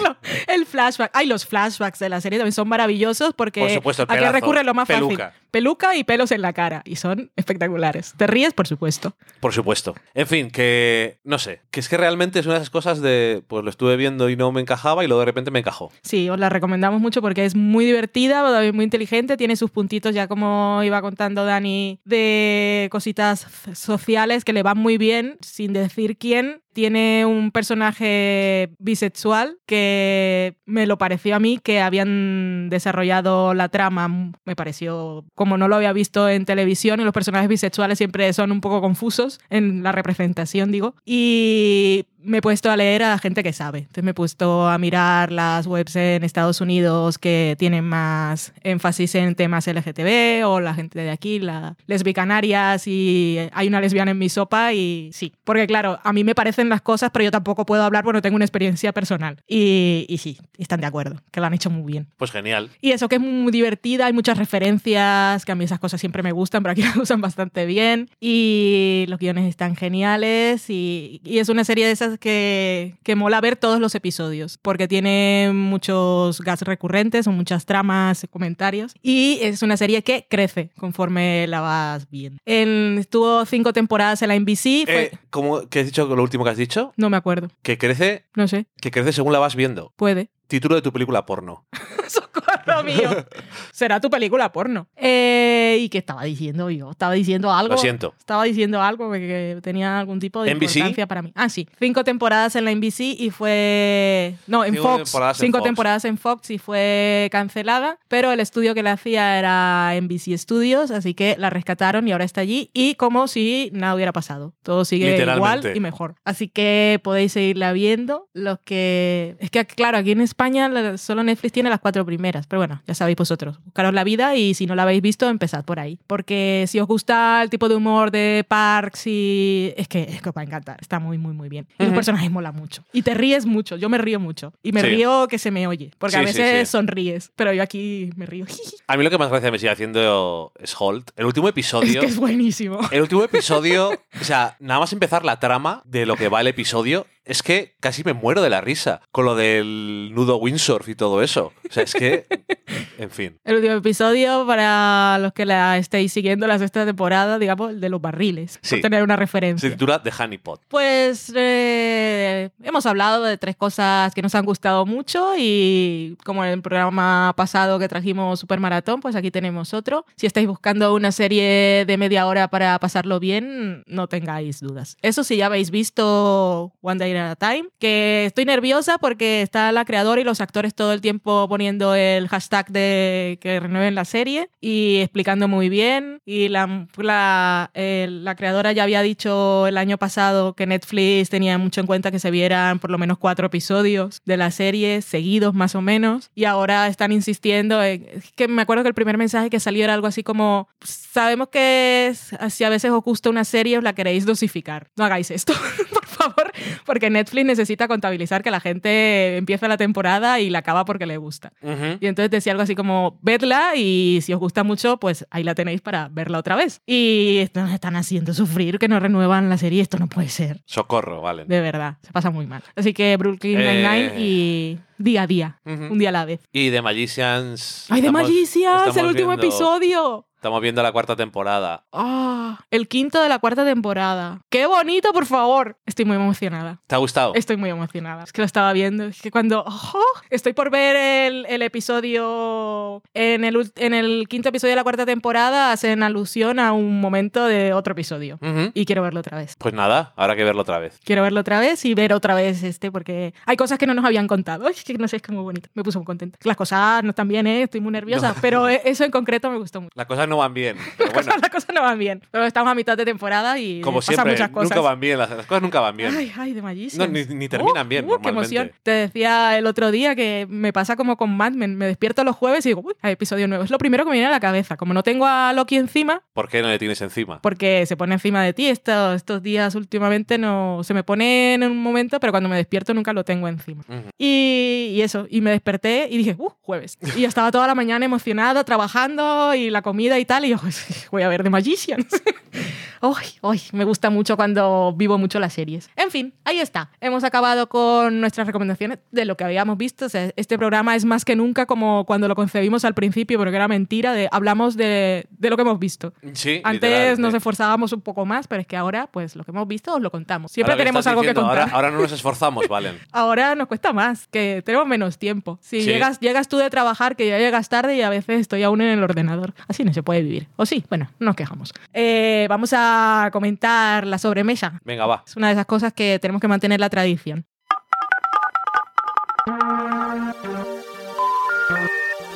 S1: El flashback. Ay, los flashbacks de la serie también son maravillosos porque
S2: por supuesto, el
S1: aquí
S2: pelazo,
S1: recurre lo más
S2: peluca.
S1: fácil. Peluca y pelos en la cara. Y son espectaculares. Te ríes, por supuesto.
S2: Por supuesto. En fin, que no sé, que es que realmente es una de esas cosas de, pues lo estuve viendo y no me encajaba y luego de repente me encajó.
S1: Sí, os la recomendamos mucho porque es muy divertida, muy inteligente, tiene sus puntitos ya como iba contando Dani de cositas sociales que le van muy bien, sin decir quién. Tiene un personaje bisexual que me lo pareció a mí que habían desarrollado la trama, me pareció como no lo había visto en televisión y los personajes bisexuales siempre son un poco confusos en la representación, digo. Y me he puesto a leer a la gente que sabe. Entonces me he puesto a mirar las webs en Estados Unidos que tienen más énfasis en temas LGTB o la gente de aquí, la lesbicanarias y hay una lesbiana en mi sopa y sí. Porque claro, a mí me parecen las cosas, pero yo tampoco puedo hablar porque no tengo una experiencia personal. Y, y sí, están de acuerdo, que lo han hecho muy bien.
S2: Pues genial.
S1: Y eso que es muy divertida, hay muchas referencias, que a mí esas cosas siempre me gustan, pero aquí las usan bastante bien. Y los guiones están geniales y, y es una serie de esas que, que mola ver todos los episodios, porque tiene muchos gas recurrentes o muchas tramas, comentarios. Y es una serie que crece conforme la vas viendo. En- estuvo cinco temporadas en la NBC, fue-
S2: Eh, ¿cómo, ¿Qué has dicho? Lo último que has dicho?
S1: no me acuerdo,
S2: Que crece,
S1: no sé,
S2: que crece según la vas viendo.
S1: puede.
S2: Título de tu película porno.
S1: ¡Socorro mío! Será tu película porno. Eh, ¿Y qué estaba diciendo yo? Estaba diciendo algo.
S2: Lo siento.
S1: Estaba diciendo algo que, tenía algún tipo de
S2: ¿NBC?
S1: importancia para mí. Ah, sí. Cinco temporadas en la NBC y fue. No, en
S2: Cinco
S1: Fox.
S2: temporadas en
S1: cinco
S2: Fox.
S1: temporadas en Fox y fue cancelada. Pero el estudio que la hacía era NBC Studios, así que la rescataron y ahora está allí. Y como si nada hubiera pasado. Todo sigue igual
S2: Literalmente.
S1: y mejor. Así que podéis seguirla viendo. Los que. Es que, claro, aquí en España solo Netflix tiene las cuatro primeras. Pero bueno, ya sabéis vosotros. Buscaros la vida y si no la habéis visto, empezad por ahí. Porque si os gusta el tipo de humor de Parks y. Es que, es que os va a encantar. Está muy, muy, muy bien. Y los
S2: Ujú.
S1: personajes molan mucho. Y te ríes mucho. Yo me río mucho. Y me
S2: Sí.
S1: río que se me oye. Porque a
S2: Sí,
S1: veces
S2: sí.
S1: sonríes. Pero yo aquí me río.
S2: A mí lo que más gracia me sigue haciendo es Holt. El último
S1: Es
S2: episodio.
S1: que es buenísimo.
S2: El último episodio, o sea, nada más empezar la trama de lo que va el episodio, es que casi me muero de la risa con lo del nudo windsurf y todo eso. O sea, es que, en fin.
S1: El último episodio, para los que la estéis siguiendo la sexta temporada, digamos, el de los barriles.
S2: Sí.
S1: Por tener una
S2: Se
S1: referencia.
S2: titula The Honeypot.
S1: Pues eh, hemos hablado de tres cosas que nos han gustado mucho y como en el programa pasado que trajimos Super Maratón, pues aquí tenemos otro. Si estáis buscando una serie de media hora para pasarlo bien, no tengáis dudas. Eso sí, ya habéis visto One Day at a Time, que estoy nerviosa porque está la creadora y los actores todo el tiempo poniendo el hashtag de que renueven la serie y explicando muy bien. Y la, la, eh, la creadora ya había dicho el año pasado que Netflix tenía mucho en cuenta que se vieran por lo menos cuatro episodios de la serie seguidos más o menos. Y ahora están insistiendo en es que me acuerdo que el primer mensaje que salió era algo así como sabemos que es- si a veces os gusta una serie os la queréis dosificar. No hagáis esto, favor, porque Netflix necesita contabilizar que la gente empieza la temporada y la acaba porque le gusta. Y entonces decía algo así como, vedla y si os gusta mucho, pues ahí la tenéis para verla otra vez. Y esto nos están haciendo sufrir que no renuevan la serie, esto no puede ser.
S2: Socorro, vale.
S1: De verdad, se pasa muy mal. Así que Brooklyn
S2: Eh.
S1: Nine-Nine y día a día, un día a la vez.
S2: Y The Magicians.
S1: ¡Ay, de
S2: estamos-
S1: Magicians! ¡El último
S2: viendo-
S1: episodio!
S2: Estamos viendo la cuarta temporada.
S1: ¡Ah! el quinto de la cuarta temporada. ¡Qué bonito, por favor! Estoy muy emocionada.
S2: ¿Te ha gustado?
S1: Estoy muy emocionada. Es que lo estaba viendo. Es que cuando. ¡ojo! estoy por ver el, el episodio. En el, ult- en el quinto episodio de la cuarta temporada hacen alusión a un momento de otro episodio. Y quiero verlo otra vez.
S2: Pues nada, habrá que verlo otra vez.
S1: Quiero verlo otra vez y ver otra vez este, porque hay cosas que no nos habían contado. que no sé, es que muy bonito. Me puso muy contenta. Las cosas no están bien, ¿eh? estoy muy nerviosa, pero e, eso en concreto me gustó mucho.
S2: Las cosas no van bien. Pero bueno,
S1: Las cosas no van bien. Pero estamos a mitad de temporada y
S2: como
S1: pasan
S2: siempre,
S1: muchas cosas.
S2: nunca van bien. Las, las cosas nunca van bien.
S1: Ay, ay, de Magicians.
S2: No, ni- ni terminan bien,
S1: Uh, qué
S2: normalmente.
S1: emoción. Te decía el otro día que me pasa como con Mad Men. Me despierto los jueves y digo, uy, hay episodio nuevo. Es lo primero que me viene a la cabeza. Como no tengo a Loki encima,
S2: ¿Por qué no le tienes encima?
S1: porque se pone encima de ti. Estos, estos días últimamente no se me pone en un momento, pero cuando me despierto nunca lo tengo encima.
S2: Ujú.
S1: Y, y eso, y me desperté y dije, uh, jueves. Y estaba toda la mañana emocionada, trabajando y la comida y tal. Y yo, "Pues, voy a ver The Magicians. Ay, ay, me gusta mucho cuando vivo mucho las series. En fin, ahí está. Hemos acabado con nuestras recomendaciones de lo que habíamos visto. O sea, este programa es más que nunca como cuando lo concebimos al principio, porque era mentira, de hablamos de, de lo que hemos visto.
S2: Sí,
S1: Antes nos esforzábamos un poco más, pero es que ahora, pues lo que hemos visto os lo contamos. Siempre
S2: que
S1: tenemos algo que
S2: diciendo,
S1: contar.
S2: Ahora, ahora no nos esforzamos, Valen.
S1: Ahora nos cuesta más, que tenemos menos tiempo. Si
S2: Sí.
S1: llegas, llegas tú de trabajar, que ya llegas tarde y a veces estoy aún en el ordenador. Así no se puede vivir. O sí, bueno, no nos quejamos. Eh, vamos a comentar la sobremesa.
S2: Venga, va.
S1: Es una de esas cosas que tenemos que mantener la tradición.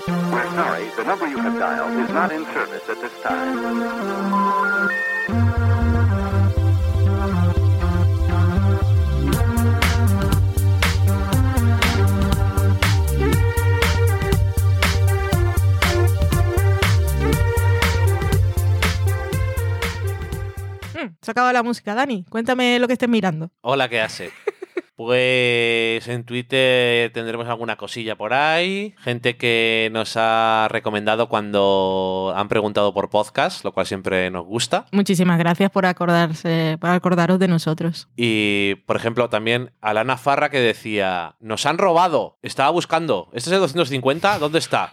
S3: We're sorry, the number you have dialed is not in service at this time.
S1: Se acaba la música, Dani. Cuéntame lo que estés mirando.
S2: Hola, ¿qué hace? Pues en Twitter tendremos alguna cosilla por ahí. Gente que nos ha recomendado cuando han preguntado por podcast, lo cual siempre nos gusta.
S1: Muchísimas gracias por acordarse, por acordaros de nosotros.
S2: Y, por ejemplo, también Alana Farra que decía, nos han robado, estaba buscando, ¿este es el 250? ¿Dónde está?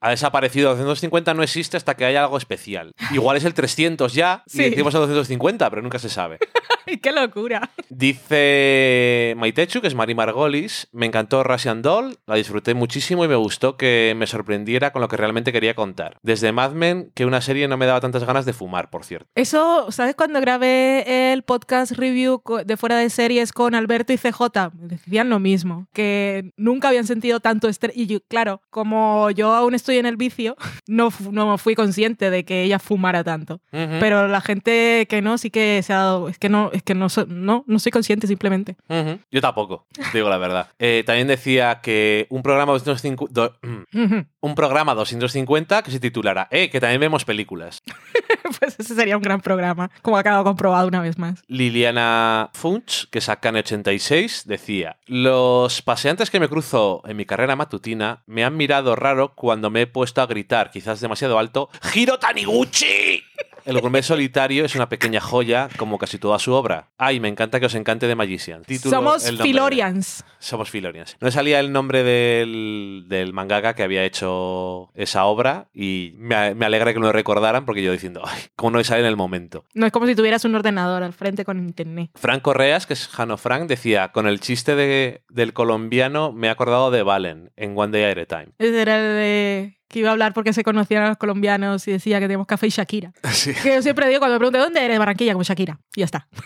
S2: Ha desaparecido, el 250 no existe hasta que haya algo especial. Igual es el 300 ya
S1: Sí.
S2: y decimos el 250, pero nunca se sabe.
S1: ¡Ay, qué locura!
S2: Dice Maitechu, que es Mari Margolis, me encantó Russian Doll, la disfruté muchísimo y me gustó que me sorprendiera con lo que realmente quería contar. Desde Mad Men, que una serie no me daba tantas ganas de fumar, por cierto.
S1: Eso, ¿sabes cuando grabé el podcast review de fuera de series con Alberto y CJ? Decían lo mismo, que nunca habían sentido tanto estrés. Y yo, claro, como yo aún estoy en el vicio, no, no fui consciente de que ella fumara tanto. Pero la gente que no, sí que se ha dado. Es que no, es que no, no, no soy consciente simplemente.
S2: Yo tampoco, te digo la verdad. Eh, también decía que un programa 250, do- un programa 250 que se titulara, eh, que también vemos películas.
S1: pues ese sería un gran programa, como ha quedado comprobado una vez más.
S2: Liliana Funch, que saca en 86, decía: Los paseantes que me cruzo en mi carrera matutina me han mirado raro cuando me he puesto a gritar, quizás demasiado alto, ¡Hiro Taniguchi! El gourmet solitario es una pequeña joya, como casi toda su obra. Ay, me encanta que os encante de Magician. Título,
S1: Somos
S2: de-
S1: Filorians.
S2: Somos Filorians. No salía el nombre del, del mangaka que había hecho esa obra y me, me alegra que lo recordaran porque yo diciendo, ay, cómo no sale en el momento.
S1: No es como si tuvieras un ordenador al frente con internet.
S2: Frank Correas, que es Jano Frank, decía, con el chiste de- del colombiano me he acordado de Valen en One Day at a Time.
S1: Ese era el de que iba a hablar porque se conocían a los colombianos y decía que tenemos café y Shakira.
S2: Sí.
S1: Que yo siempre digo cuando me pregunto ¿dónde eres? Barranquilla, como Shakira. Y ya está.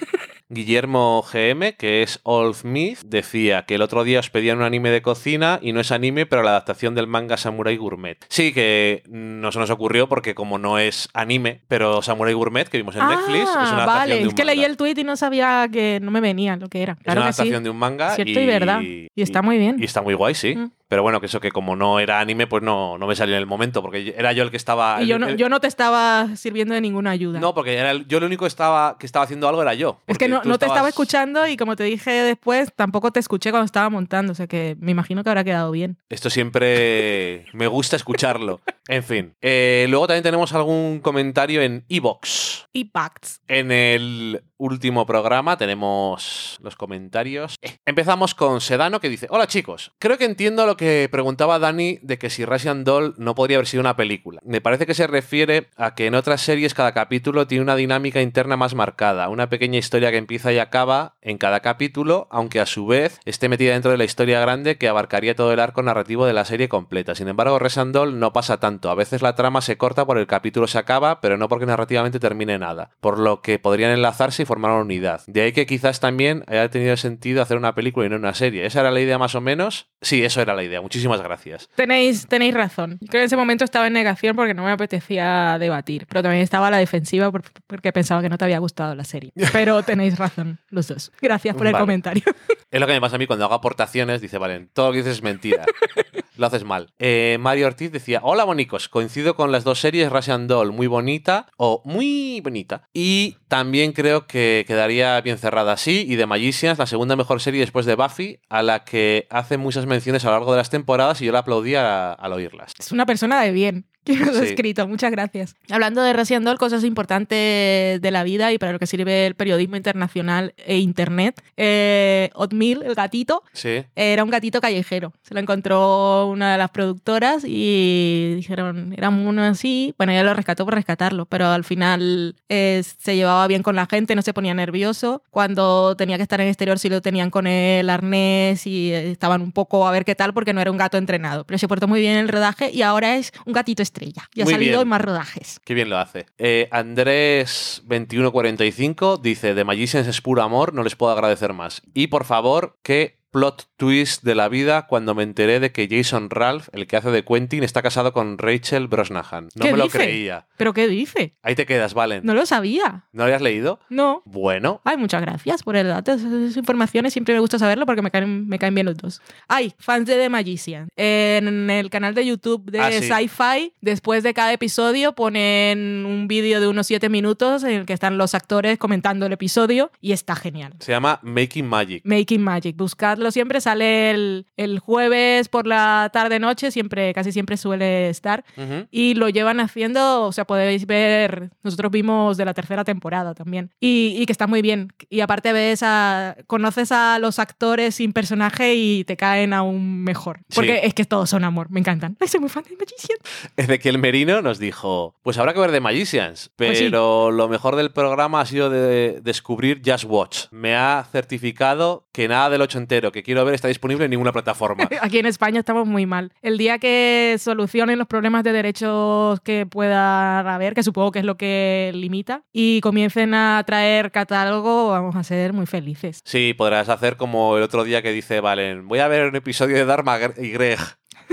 S2: Guillermo GM, que es Old Myth, decía que el otro día os pedían un anime de cocina y no es anime, pero la adaptación del manga Samurai Gourmet. Sí, que no se nos ocurrió porque como no es anime, pero Samurai Gourmet, que vimos en Netflix, es una adaptación
S1: Ah, vale.
S2: de un
S1: Es que leí
S2: manga.
S1: el tweet y no sabía que no me venía lo que era.
S2: Es una
S1: que sí.
S2: adaptación de un manga
S1: Cierto
S2: y,
S1: y verdad. Y está muy bien.
S2: Y está muy guay, sí.
S1: Mm.
S2: Pero bueno, que eso que como no era anime, pues no, no me salió en el momento, porque era yo el que estaba...
S1: Y yo no,
S2: el-
S1: yo no te estaba sirviendo de ninguna ayuda.
S2: No, porque era el- yo lo único que estaba, que estaba haciendo algo era yo.
S1: es que no, no te estaba escuchando y como te dije después, tampoco te escuché cuando estaba montando. O sea que me imagino que habrá quedado bien.
S2: Esto siempre me gusta escucharlo. En fin. Eh, luego también tenemos algún comentario en Evox.
S1: Y Pacts.
S2: En el último programa tenemos los comentarios. Eh, Empezamos con Sedano que dice: Hola chicos, creo que entiendo lo que preguntaba Dani de que si Russian Doll no podría haber sido una película. Me parece que se refiere a que en otras series cada capítulo tiene una dinámica interna más marcada, una pequeña historia que empieza y acaba en cada capítulo, aunque a su vez esté metida dentro de la historia grande que abarcaría todo el arco narrativo de la serie completa. Sin embargo, Russian Doll no pasa tanto. A veces la trama se corta por el capítulo se acaba, pero no porque narrativamente termine nada, por lo que podrían enlazarse y formar una unidad. De ahí que quizás también haya tenido sentido hacer una película y no una serie. ¿Esa era la idea más o menos? Sí, eso era la idea. Muchísimas gracias.
S1: Tenéis, tenéis razón. Creo que en ese momento estaba en negación porque no me apetecía debatir, pero también estaba a la defensiva por- porque pensaba que no te había gustado la serie. Pero tenéis razón, los dos. Gracias por el
S2: Vale.
S1: comentario.
S2: Es lo que me pasa a mí cuando hago aportaciones. Dice, vale, todo lo que dices es mentira. lo haces mal. Eh, Mario Ortiz decía, hola bonicos, coincido con las dos series, Russian Doll, muy bonita o muy bonita. Y también creo que quedaría bien cerrada así. Y The Magicians, la segunda mejor serie después de Buffy, a la que hace muchas menciones a lo largo de las temporadas y yo la aplaudía al oírlas.
S1: Es una persona de bien. Que nos ha
S2: Sí.
S1: escrito, muchas gracias. Hablando de Resident Evil, cosas importantes de la vida y para lo que sirve el periodismo internacional e internet. Eh, Otmil, el gatito,
S2: Sí.
S1: era un gatito callejero. Se lo encontró una de las productoras y dijeron, era uno así. Bueno, ella lo rescató por rescatarlo, pero al final eh, se llevaba bien con la gente, no se ponía nervioso. Cuando tenía que estar en exterior, sí lo tenían con el arnés y eh, estaban un poco a ver qué tal, porque no era un gato entrenado. Pero se portó muy bien en el rodaje y ahora es un gatito estrella. Y ha
S2: Muy
S1: salido
S2: bien.
S1: en más rodajes.
S2: Qué bien lo hace. Eh, Andrés2145 dice: The Magicians es puro amor, no les puedo agradecer más. Y por favor, que plot twist de la vida cuando me enteré de que Jason Ralph, el que hace de Quentin, está casado con Rachel Brosnahan. No
S1: ¿Qué
S2: me lo creía.
S1: ¿Pero qué dice?
S2: Ahí te quedas, Valen.
S1: No lo sabía.
S2: ¿No lo habías leído?
S1: No.
S2: Bueno,
S1: Ay, muchas gracias por el dato. Esas esas informaciones siempre me gusta saberlo porque me caen, me caen bien los dos. Ay, fans de The Magician. En el canal de YouTube de
S2: Ah, sí.
S1: Sci-Fi, después de cada episodio ponen un vídeo de unos 7 minutos en el que están los actores comentando el episodio y está genial.
S2: se llama Making Magic.
S1: Making Magic, buscadlo siempre, sale el, el jueves por la tarde-noche, siempre, casi siempre suele estar.
S2: Ujú.
S1: Y lo llevan haciendo, o sea, podéis ver, nosotros vimos de la tercera temporada también. Y, y que está muy bien. Y aparte ves a, conoces a los actores sin personaje y te caen aún mejor. Porque
S2: Sí.
S1: es que todos son amor, me encantan. Ay, soy muy fan de Magician.
S2: Ezequiel Merino nos dijo, pues habrá que ver The Magicians,
S1: Pues sí.
S2: pero lo mejor del programa ha sido de descubrir Just Watch. Me ha certificado que nada del ocho entero que quiero ver está disponible en ninguna plataforma.
S1: Aquí en España estamos muy mal. El día que solucionen los problemas de derechos que pueda haber, que supongo que es lo que limita, y comiencen a traer catálogo, vamos a ser muy felices.
S2: Sí, podrás hacer como el otro día que dice Valen, voy a ver un episodio de Dharma y Greg.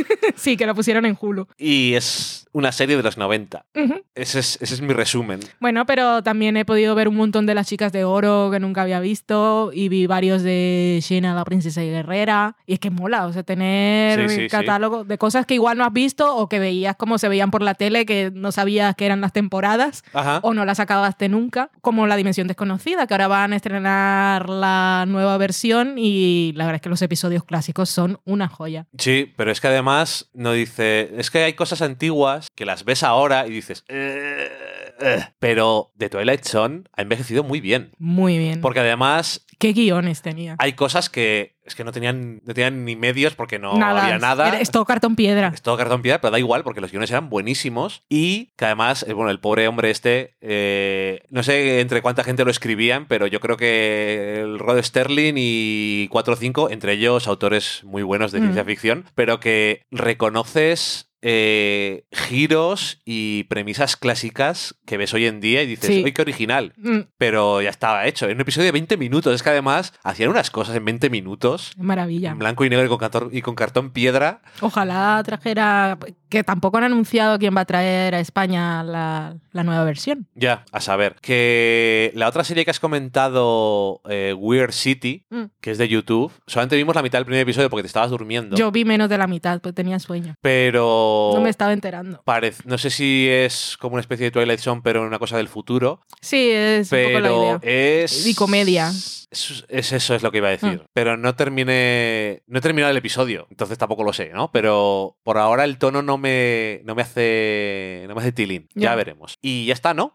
S1: Sí, que lo pusieron en Hulu.
S2: Y es una serie de los 90.
S1: Ujú.
S2: Ese es, ese es mi resumen.
S1: Bueno, pero también he podido ver un montón de las chicas de oro que nunca había visto y vi varios de Xena, la princesa y guerrera. Y es que mola, o sea, tener
S2: Sí, sí, sí.
S1: catálogo de cosas que igual no has visto o que veías como se veían por la tele, que no sabías que eran las temporadas
S2: Ajá.
S1: o no las acabaste nunca, como La Dimensión Desconocida, que ahora van a estrenar la nueva versión y la verdad es que los episodios clásicos son una joya.
S2: Sí, pero es que además no dice. Es que hay cosas antiguas que las ves ahora y dices. "Eh, eh". Pero The Twilight Zone ha envejecido muy bien.
S1: Muy bien.
S2: Porque además
S1: ¿Qué guiones tenía?
S2: hay cosas que es que no tenían, no tenían ni medios porque no
S1: nada.
S2: había nada.
S1: Es todo cartón piedra.
S2: Es todo cartón piedra, pero da igual porque los guiones eran buenísimos y que además, eh, bueno, el pobre hombre este, eh, no sé entre cuánta gente lo escribían, pero yo creo que el Rod Sterling y 4 o 5, entre ellos autores muy buenos de
S1: Mm.
S2: ciencia ficción, pero que reconoces eh, giros y premisas clásicas que ves hoy en día y dices,
S1: Sí.
S2: ¡ay, qué original!
S1: Mm,
S2: Pero ya estaba hecho. En un episodio de 20 minutos. Es que además hacían unas cosas en 20 minutos.
S1: maravilla.
S2: En blanco y negro y con, cartón, y con cartón piedra.
S1: Ojalá trajera, que tampoco han anunciado quién va a traer a España la, la nueva versión.
S2: Ya, a saber. Que la otra serie que has comentado, eh, Weird City,
S1: Mm.
S2: que es de YouTube, solamente vimos la mitad del primer episodio porque te estabas durmiendo.
S1: Yo vi menos de la mitad, pues tenía sueño.
S2: Pero.
S1: No me estaba enterando.
S2: parec- no sé si es como una especie de Twilight Zone, pero una cosa del futuro.
S1: Sí, es un poco la
S2: Pero
S1: idea.
S2: es.
S1: Y comedia.
S2: Es, es eso, es lo que iba a decir.
S1: Mm.
S2: Pero no terminé. No he terminado el episodio, entonces tampoco lo sé, ¿no? Pero por ahora el tono no me, no me hace. No me hace tilín. Ya
S1: Ya.
S2: veremos. Y ya está, ¿no?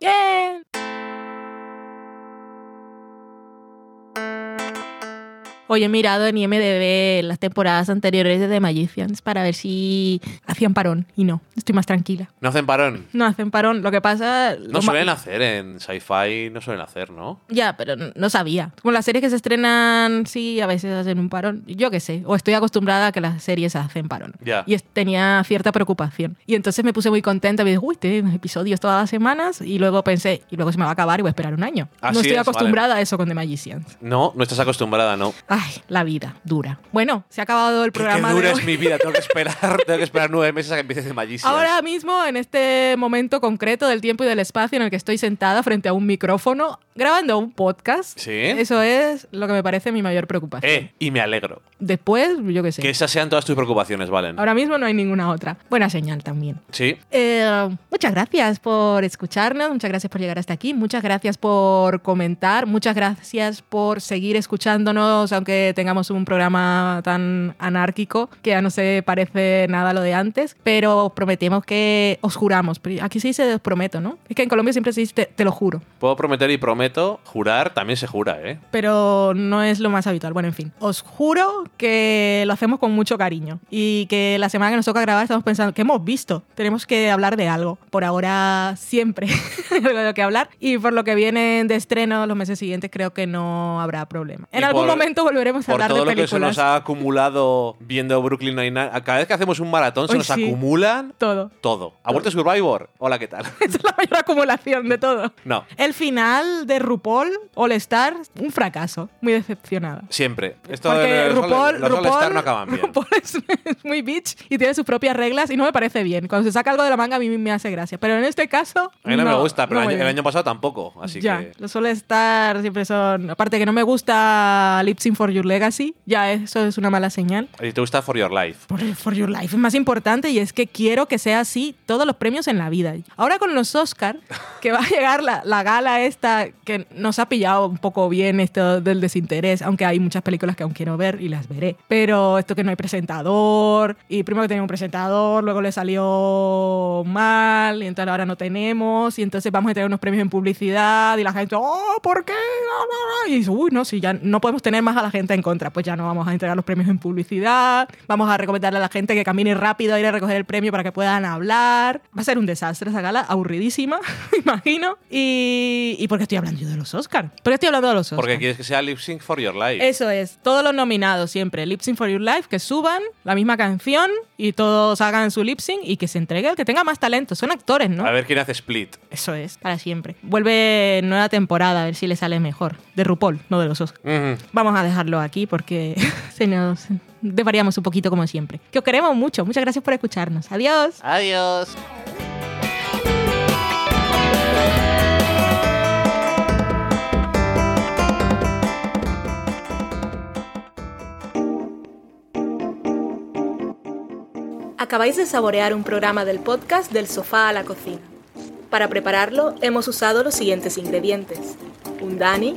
S1: Hoy he mirado en IMDB las temporadas anteriores de The Magicians para ver si hacían parón y no, estoy más tranquila.
S2: No hacen parón.
S1: No hacen parón, lo que pasa...
S2: No suelen hacer en sci-fi, no suelen hacer, ¿no?
S1: Ya, pero no- sabía. Como las series que se estrenan, sí, a veces hacen un parón. Yo qué sé, o estoy acostumbrada a que las series hacen parón.
S2: Ya.
S1: Y tenía cierta preocupación. Y entonces me puse muy contenta. Me dije, uy, tengo episodios todas las semanas. Y luego pensé, y luego se me va a acabar y voy a esperar un año.
S2: Así
S1: no estoy
S2: es,
S1: acostumbrada a eso con The Magicians.
S2: No, no estás acostumbrada, no.
S1: Ay, la vida, dura. Bueno, se ha acabado el programa
S2: qué dura
S1: de
S2: es
S1: hoy.
S2: mi vida, tengo que esperar, tengo que esperar nueve meses a que empiece de Magicians.
S1: Ahora mismo, en este momento concreto del tiempo y del espacio en el que estoy sentada frente a un micrófono, grabando un podcast,
S2: Sí.
S1: eso es lo que me parece mi mayor preocupación.
S2: Eh, y me alegro.
S1: Después, yo qué sé.
S2: Que esas sean todas tus preocupaciones, Valen.
S1: Ahora mismo no hay ninguna otra. Buena señal también.
S2: Sí.
S1: Eh, muchas gracias por escucharnos, muchas gracias por llegar hasta aquí, muchas gracias por comentar, muchas gracias por seguir escuchándonos, aunque tengamos un programa tan anárquico que ya no se parece nada a lo de antes, pero prometemos que os juramos. Aquí se dice os prometo, ¿no? Es que en Colombia siempre se dice te, te lo juro,
S2: Puedo prometer y prometo, jurar también se jura, ¿eh?
S1: pero no es lo más habitual. Bueno, en fin, os juro que lo hacemos con mucho cariño y que la semana que nos toca grabar estamos pensando que hemos visto, tenemos que hablar de algo. Por ahora siempre hay algo de lo que hablar y por lo que vienen de estreno los meses siguientes creo que no habrá problema. En
S2: Y
S1: algún
S2: por-
S1: momento volveremos a
S2: Por
S1: hablar
S2: todo
S1: de
S2: lo que se
S1: películas.
S2: nos ha acumulado viendo Brooklyn Nine-Nine. Cada vez que hacemos un maratón se nos
S1: sí.
S2: acumulan
S1: Todo.
S2: todo. ¿Ha vuelto Survivor? Hola, ¿qué tal?
S1: Es la mayor acumulación de todo.
S2: No,
S1: El final de RuPaul All Star, un fracaso. Muy decepcionada.
S2: siempre. Esto
S1: Porque
S2: los,
S1: RuPaul,
S2: los
S1: RuPaul,
S2: All-Star no acaban bien.
S1: RuPaul es, es muy bitch y tiene sus propias reglas y no me parece bien. Cuando se saca algo de la manga a mí me hace gracia. Pero en este caso.
S2: A mí no, me gusta, pero
S1: no
S2: el, año, el año pasado tampoco. Así
S1: ya,
S2: que.
S1: los suele estar siempre son. Aparte que no me gusta Lip Sync for Your Legacy, ya eso es una mala señal.
S2: ¿Y te gusta For Your Life?
S1: For, for Your Life es más importante y es que quiero que sea así todos los premios en la vida. Ahora con los Oscar, que va a llegar la, la gala esta, que nos ha pillado un poco bien esto del desinterés, aunque hay muchas películas que aún quiero ver y las veré. Pero esto que no hay presentador, y primero que tenía un presentador, luego le salió mal, y entonces ahora no tenemos, y entonces vamos a tener unos premios en publicidad, y la gente, oh, ¿por qué? Y dice, uy, no, si ya no podemos tener más a la gente en contra, pues ya no vamos a entregar los premios en publicidad, vamos a recomendarle a la gente que camine rápido a ir a recoger el premio para que puedan hablar. Va a ser un desastre esa gala, aburridísima, imagino. Y, y porque estoy hablando yo de los Oscars. Porque estoy hablando de los Oscars.
S2: Porque quieres que sea Lip Sync For Your Life.
S1: Eso es, todos los nominados siempre, Lip Sync for Your Life, que suban la misma canción y todos hagan su lip sync y que se entregue el que tenga más talento. Son actores, ¿no?
S2: A ver quién hace Split.
S1: Eso es, para siempre. Vuelve nueva temporada, a ver si le sale mejor. De RuPaul, no de los Oscars. Vamos a dejarlo aquí porque se nos desvariamos un poquito como siempre. Que os queremos mucho. Muchas gracias por escucharnos. Adiós.
S2: Adiós.
S1: Acabáis de saborear un programa del podcast Del sofá a la cocina. Para prepararlo hemos usado los siguientes ingredientes. Un Dani,